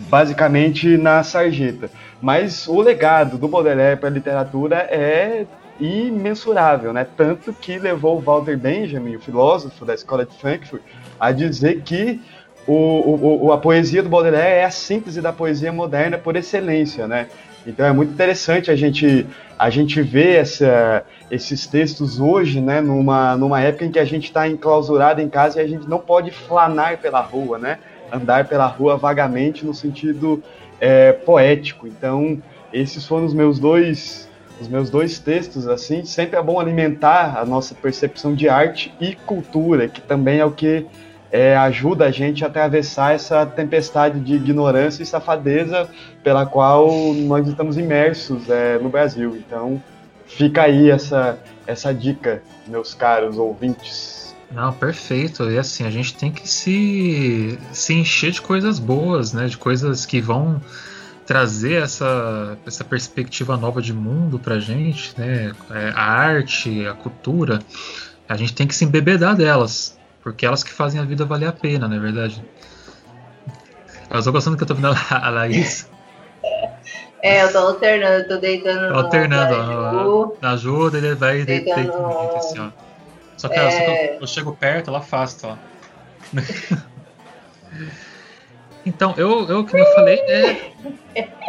basicamente na sarjeta. Mas o legado do Baudelaire para a literatura é imensurável, né? Tanto que levou o Walter Benjamin, o filósofo da escola de Frankfurt, a dizer que o, o, a poesia do Baudelaire é a síntese da poesia moderna por excelência, né? Então é muito interessante a gente, a gente ver essa, esses textos hoje, né, numa, numa época em que a gente está enclausurado em casa e a gente não pode flanar pela rua, né, andar pela rua vagamente no sentido é, poético. Então esses foram os meus dois os meus dois textos assim sempre é bom alimentar a nossa percepção de arte e cultura que também é o que é, ajuda a gente a atravessar essa tempestade de ignorância e safadeza pela qual nós estamos imersos é, no Brasil. Então, fica aí essa, essa dica, meus caros ouvintes. Não, perfeito. E assim, a gente tem que se, se encher de coisas boas, né? De coisas que vão trazer essa, essa perspectiva nova de mundo pra gente, né? É, a arte, a cultura, a gente tem que se embebedar delas. Porque elas que fazem a vida valer a pena, não é verdade? Eu tô gostando que eu tô vendo a Laís. É, eu tô alternando, tô deitando tô alternando, no na ajuda ele vai deitando, deitando assim, ó. Só que, é... só que eu, eu, chego perto, ela afasta, ó. então, eu, eu que eu falei, é,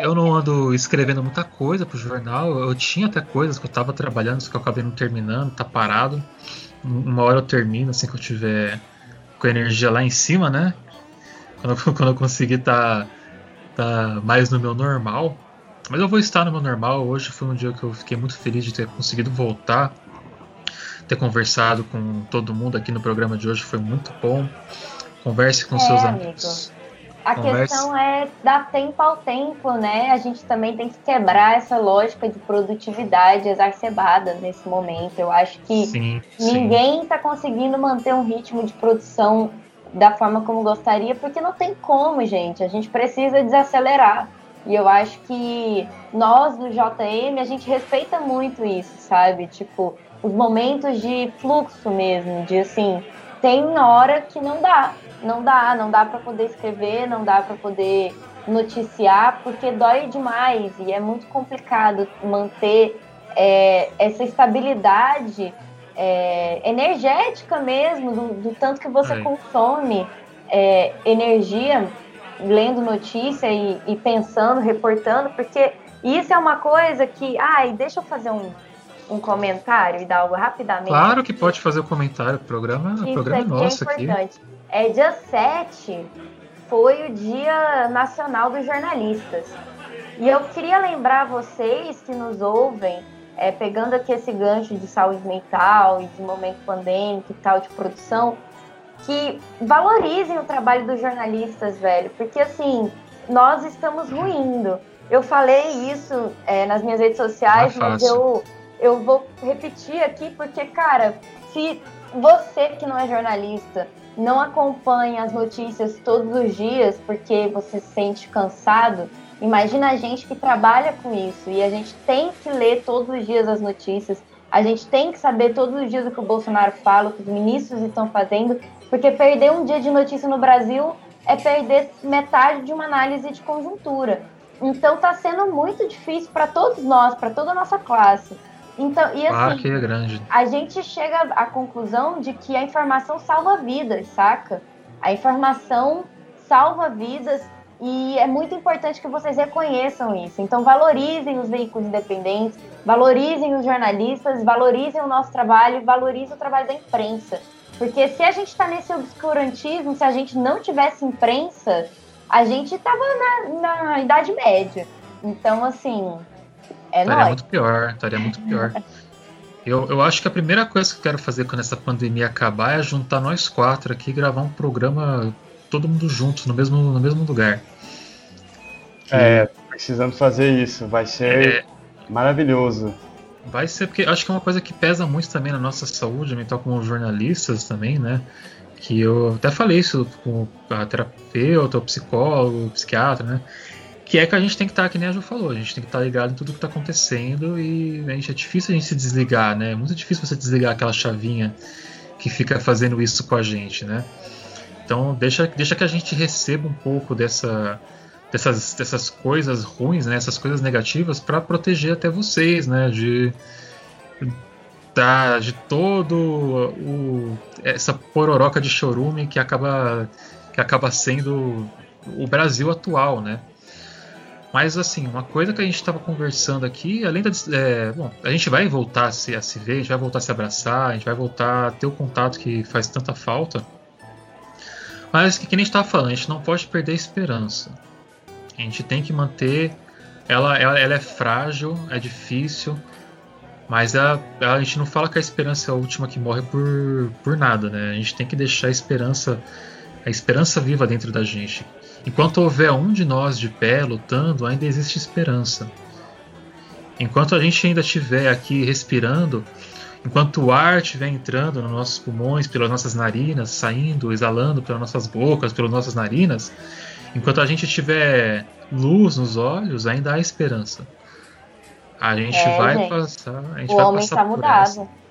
eu não ando escrevendo muita coisa pro jornal. Eu tinha até coisas que eu tava trabalhando, só que eu acabei não terminando, tá parado uma hora eu termino, assim que eu tiver com a energia lá em cima, né? Quando, quando eu conseguir tá, tá mais no meu normal. Mas eu vou estar no meu normal. Hoje foi um dia que eu fiquei muito feliz de ter conseguido voltar. Ter conversado com todo mundo aqui no programa de hoje foi muito bom. Converse com é, seus amigos. Amigo. A Conversa. questão é dar tempo ao tempo, né? A gente também tem que quebrar essa lógica de produtividade exacerbada nesse momento. Eu acho que sim, ninguém está conseguindo manter um ritmo de produção da forma como gostaria, porque não tem como, gente. A gente precisa desacelerar. E eu acho que nós do JM, a gente respeita muito isso, sabe? Tipo, os momentos de fluxo mesmo, de assim, tem hora que não dá não dá, não dá para poder escrever, não dá para poder noticiar, porque dói demais e é muito complicado manter é, essa estabilidade é, energética mesmo, do, do, tanto que você é. consome é, energia. lendo notícia e, e pensando, reportando, porque isso é uma coisa que. Ai, deixa eu fazer um, um comentário e dar algo rapidamente. Claro que pode fazer o um comentário, o programa, o programa é nosso é importante. aqui. É dia 7 foi o Dia Nacional dos Jornalistas. E eu queria lembrar vocês que nos ouvem, é, pegando aqui esse gancho de saúde mental e de momento pandêmico e tal, de produção, que valorizem o trabalho dos jornalistas, velho, porque assim, nós estamos ruindo. Eu falei isso é, nas minhas redes sociais, é mas eu, eu vou repetir aqui porque, cara, se você que não é jornalista não acompanha as notícias todos os dias porque você se sente cansado, imagina a gente que trabalha com isso e a gente tem que ler todos os dias as notícias, a gente tem que saber todos os dias o que o Bolsonaro fala, o que os ministros estão fazendo, porque perder um dia de notícia no Brasil é perder metade de uma análise de conjuntura. Então está sendo muito difícil para todos nós, para toda a nossa classe. Então, e ah, assim, que é grande. a gente chega à conclusão de que a informação salva vidas, saca? A informação salva vidas e é muito importante que vocês reconheçam isso. Então, valorizem os veículos independentes, valorizem os jornalistas, valorizem o nosso trabalho, valorizem o trabalho da imprensa. Porque se a gente está nesse obscurantismo, se a gente não tivesse imprensa, a gente estava na, na Idade Média. Então, assim, é estaria nóis. muito pior, estaria muito pior. Eu, eu acho que a primeira coisa que eu quero fazer quando essa pandemia acabar é juntar nós quatro aqui e gravar um programa todo mundo juntos, no mesmo, no mesmo lugar. Que... É, precisamos fazer isso, vai ser é... maravilhoso. Vai ser, porque acho que é uma coisa que pesa muito também na nossa saúde mental como jornalistas também, né? Que eu até falei isso com a terapeuta, o psicólogo, o psiquiatra, né? Que é que a gente tem que estar, tá, que nem a Ju falou, a gente tem que estar tá ligado em tudo que está acontecendo e a gente, é difícil a gente se desligar, né? É muito difícil você desligar aquela chavinha que fica fazendo isso com a gente, né? Então deixa, deixa que a gente receba um pouco dessa, dessas, dessas coisas ruins, né? Essas coisas negativas para proteger até vocês, né? De, da, de todo o, essa pororoca de chorume que acaba, que acaba sendo o Brasil atual, né? Mas assim, uma coisa que a gente estava conversando aqui, além da. É, bom, a gente vai voltar a se, a se ver, a gente vai voltar a se abraçar, a gente vai voltar a ter o contato que faz tanta falta. Mas que, que gente estava falando, a gente não pode perder a esperança. A gente tem que manter. Ela, ela, ela é frágil, é difícil, mas a, a gente não fala que a esperança é a última que morre por, por nada, né? A gente tem que deixar a esperança, a esperança viva dentro da gente. Enquanto houver um de nós de pé lutando, ainda existe esperança. Enquanto a gente ainda estiver aqui respirando, enquanto o ar estiver entrando nos nossos pulmões, pelas nossas narinas, saindo, exalando pelas nossas bocas, pelas nossas narinas, enquanto a gente tiver luz nos olhos, ainda há esperança. A gente é, vai gente. passar. A gente o vai homem está mudado. Essa.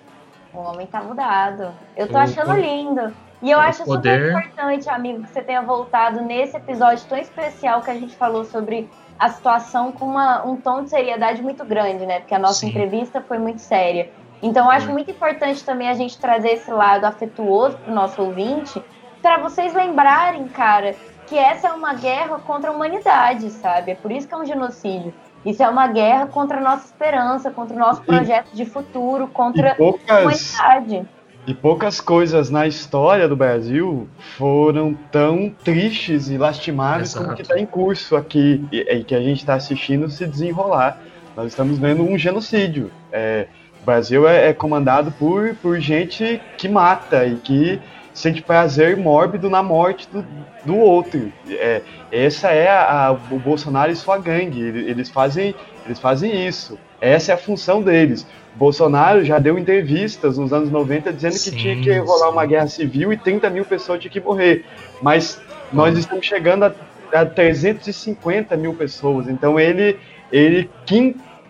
O homem está mudado. Eu tô o, achando lindo. E eu acho poder... super importante, amigo, que você tenha voltado nesse episódio tão especial que a gente falou sobre a situação com uma, um tom de seriedade muito grande, né? Porque a nossa Sim. entrevista foi muito séria. Então, eu acho muito importante também a gente trazer esse lado afetuoso para o nosso ouvinte, para vocês lembrarem, cara, que essa é uma guerra contra a humanidade, sabe? É por isso que é um genocídio. Isso é uma guerra contra a nossa esperança, contra o nosso projeto de futuro, contra poucas... a humanidade. E poucas coisas na história do Brasil foram tão tristes e lastimáveis Exato. como que está em curso aqui e, e que a gente está assistindo se desenrolar. Nós estamos vendo um genocídio. É, o Brasil é, é, comandado por, por gente que mata e que sente prazer mórbido na morte do, do outro. É, essa é a, a, o Bolsonaro e sua gangue. Eles fazem, eles fazem isso. Essa é a função deles. Bolsonaro já deu entrevistas nos anos 90 dizendo sim, que tinha que rolar sim. uma guerra civil e 30 mil pessoas tinham que morrer. Mas nós estamos chegando a, a 350 mil pessoas. Então ele, ele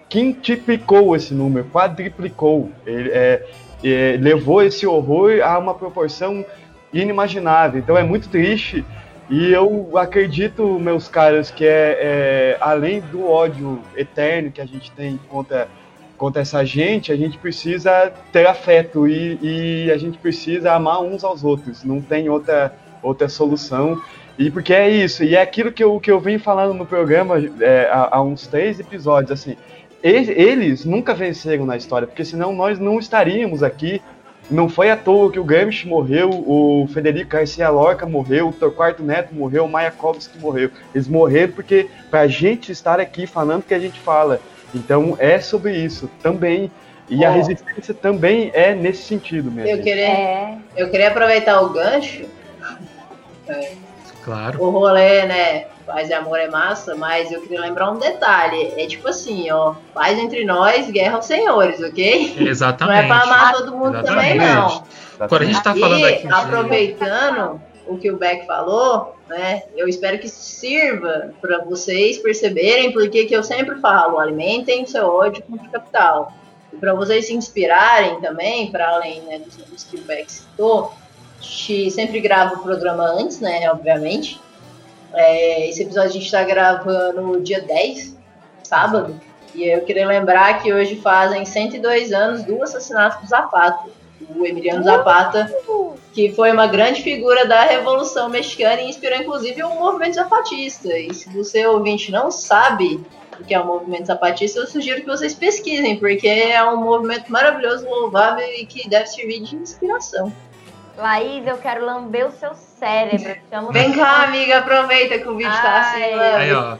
quintuplicou esse número, quadriplicou. Ele é, é, levou esse horror a uma proporção inimaginável. Então é muito triste. E eu acredito, meus caros, que é, é além do ódio eterno que a gente tem contra contra essa gente, a gente precisa ter afeto e, e, a gente precisa amar uns aos outros. Não tem outra, outra solução. E porque é isso, e é aquilo que eu, que eu venho falando no programa é, há, há, uns três episódios, assim, eles nunca venceram na história, porque senão nós não estaríamos aqui. Não foi à toa que o Gramsci morreu, o Federico Garcia Lorca morreu, o Torquato Neto morreu, o Mayakovsky morreu. Eles morreram porque pra gente estar aqui falando o que a gente fala. Então é sobre isso também. E oh. a resistência também é nesse sentido mesmo. Eu queria, é. eu queria aproveitar o gancho. É. Claro. O rolê, né? Paz e amor é massa, mas eu queria lembrar um detalhe. É tipo assim, ó. Paz entre nós, guerra aos senhores, ok? Exatamente. Não é pra amar todo mundo Exatamente. também, não. Agora a gente tá falando aqui. Aproveitando o que o Beck falou, né? Eu espero que sirva para vocês perceberem porque que eu sempre falo, alimentem seu ódio contra o capital. E para vocês se inspirarem também, para além né, dos, que o Beck citou, gente sempre grava o programa antes, né? Obviamente. É, esse episódio a gente está gravando no dia 10, sábado. E eu queria lembrar que hoje fazem 102 anos do assassinato do Zapata. O Emiliano Zapata, que foi uma grande figura da Revolução Mexicana e inspirou inclusive o movimento zapatista. E se você ouvinte não sabe o que é o movimento zapatista, eu sugiro que vocês pesquisem, porque é um movimento maravilhoso, louvável e que deve servir de inspiração. Laís, eu quero lamber o seu cérebro. Chamo Vem cá, amiga, aproveita que o vídeo Ai, tá assim. Aí, ó.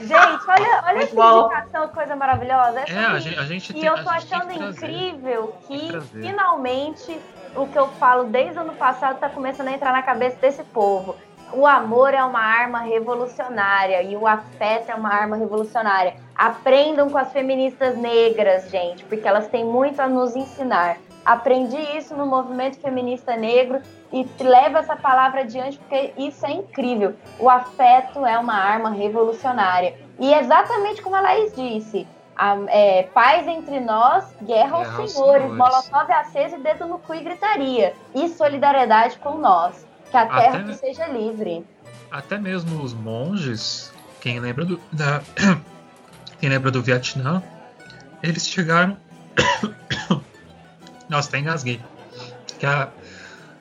Gente, olha, olha essa indicação, que coisa maravilhosa. Essa é, a gente, a gente e tem, eu tô achando incrível que finalmente o que eu falo desde o ano passado tá começando a entrar na cabeça desse povo. O amor é uma arma revolucionária e o afeto é uma arma revolucionária. Aprendam com as feministas negras, gente, porque elas têm muito a nos ensinar. Aprendi isso no movimento feminista negro e leva essa palavra adiante porque isso é incrível. O afeto é uma arma revolucionária. E exatamente como a Laís disse, a, é, paz entre nós, guerra, guerra aos senhores, senhores. molotov aceso e dedo no cu e gritaria. E solidariedade com nós, que a terra seja livre. Até mesmo os monges, quem lembra do, da, quem lembra do Vietnã, eles chegaram nossa, até engasguei. Que a,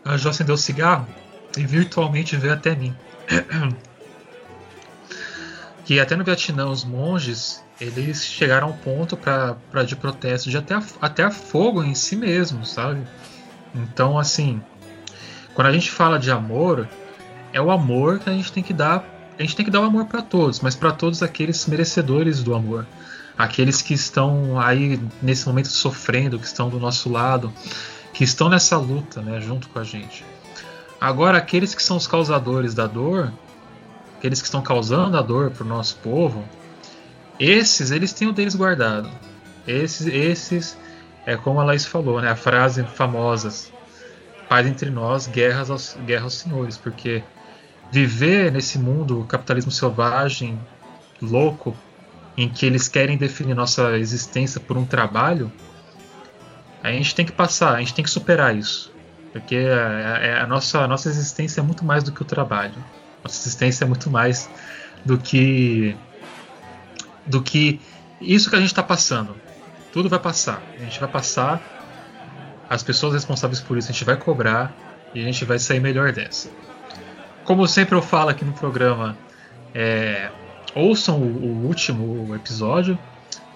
a Jo acendeu o cigarro e virtualmente veio até mim. que até no Vietnã os monges eles chegaram ao ponto para de protesto de até a, até a fogo em si mesmo, sabe? Então assim, quando a gente fala de amor, é o amor que a gente tem que dar. A gente tem que dar o amor para todos, mas para todos aqueles merecedores do amor aqueles que estão aí nesse momento sofrendo, que estão do nosso lado, que estão nessa luta, né, junto com a gente. Agora, aqueles que são os causadores da dor, aqueles que estão causando a dor para o nosso povo, esses, eles têm o deles guardado. Esses, esses, é como a Laís falou, né, a frase famosa, paz entre nós, guerras aos, guerra aos senhores, porque viver nesse mundo capitalismo selvagem, louco, em que eles querem definir nossa existência por um trabalho, a gente tem que passar, a gente tem que superar isso. Porque a, a, a, nossa, a nossa existência é muito mais do que o trabalho. Nossa existência é muito mais do que do que isso que a gente está passando. Tudo vai passar. A gente vai passar. As pessoas responsáveis por isso a gente vai cobrar e a gente vai sair melhor dessa. Como sempre eu falo aqui no programa, é, ouçam o, o, último episódio,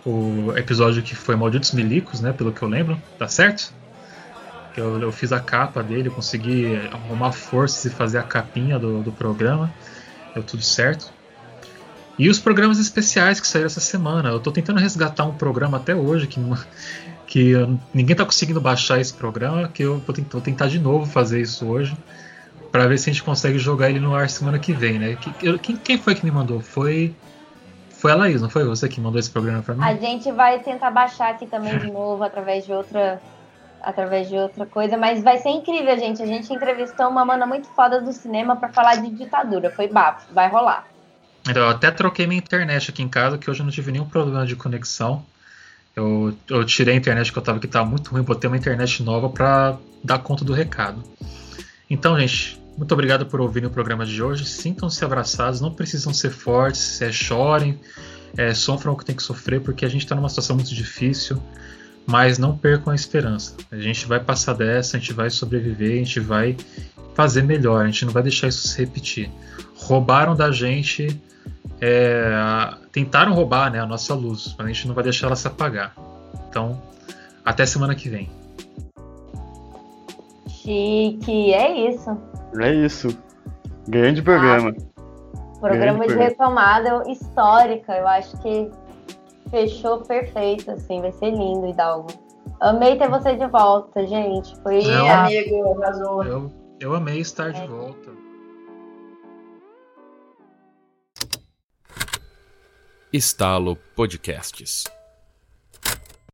o episódio que foi Malditos Milicos, né? Pelo que eu lembro, tá certo? Eu, eu fiz a capa dele, consegui arrumar forças e fazer a capinha do, do programa, deu tudo certo. E os programas especiais que saíram essa semana. Eu tô tentando resgatar um programa até hoje que, que ninguém tá conseguindo baixar esse programa, que eu vou, vou tentar de novo fazer isso hoje para ver se a gente consegue jogar ele no ar semana que vem, né? Quem, quem foi que me mandou? Foi foi a Laís, não foi você que mandou esse programa para mim? A gente vai tentar baixar aqui também de novo através de outra através de outra coisa, mas vai ser incrível, gente. A gente entrevistou uma mana muito foda do cinema para falar de ditadura. Foi bafo, vai rolar. Então, eu até troquei minha internet aqui em casa, que hoje eu não tive nenhum problema de conexão. Eu, eu tirei a internet que eu tava que tava muito ruim, botei uma internet nova para dar conta do recado. Então, gente, muito obrigado por ouvirem o programa de hoje. Sintam-se abraçados, não precisam ser fortes, é, chorem, é, sofram o que tem que sofrer, porque a gente está numa situação muito difícil, mas não percam a esperança. A gente vai passar dessa, a gente vai sobreviver, a gente vai fazer melhor, a gente não vai deixar isso se repetir. Roubaram da gente, é, tentaram roubar né, a nossa luz, mas a gente não vai deixar ela se apagar. Então, até semana que vem. Chique, é isso. É isso. Grande programa. Ah, programa Grande de retomada histórica, eu acho que fechou perfeito, assim, vai ser lindo, Hidalgo. Amei ter você de volta, gente. Foi eu, amigo, arrasou. Eu, eu amei estar é. de volta. Estalo Podcasts.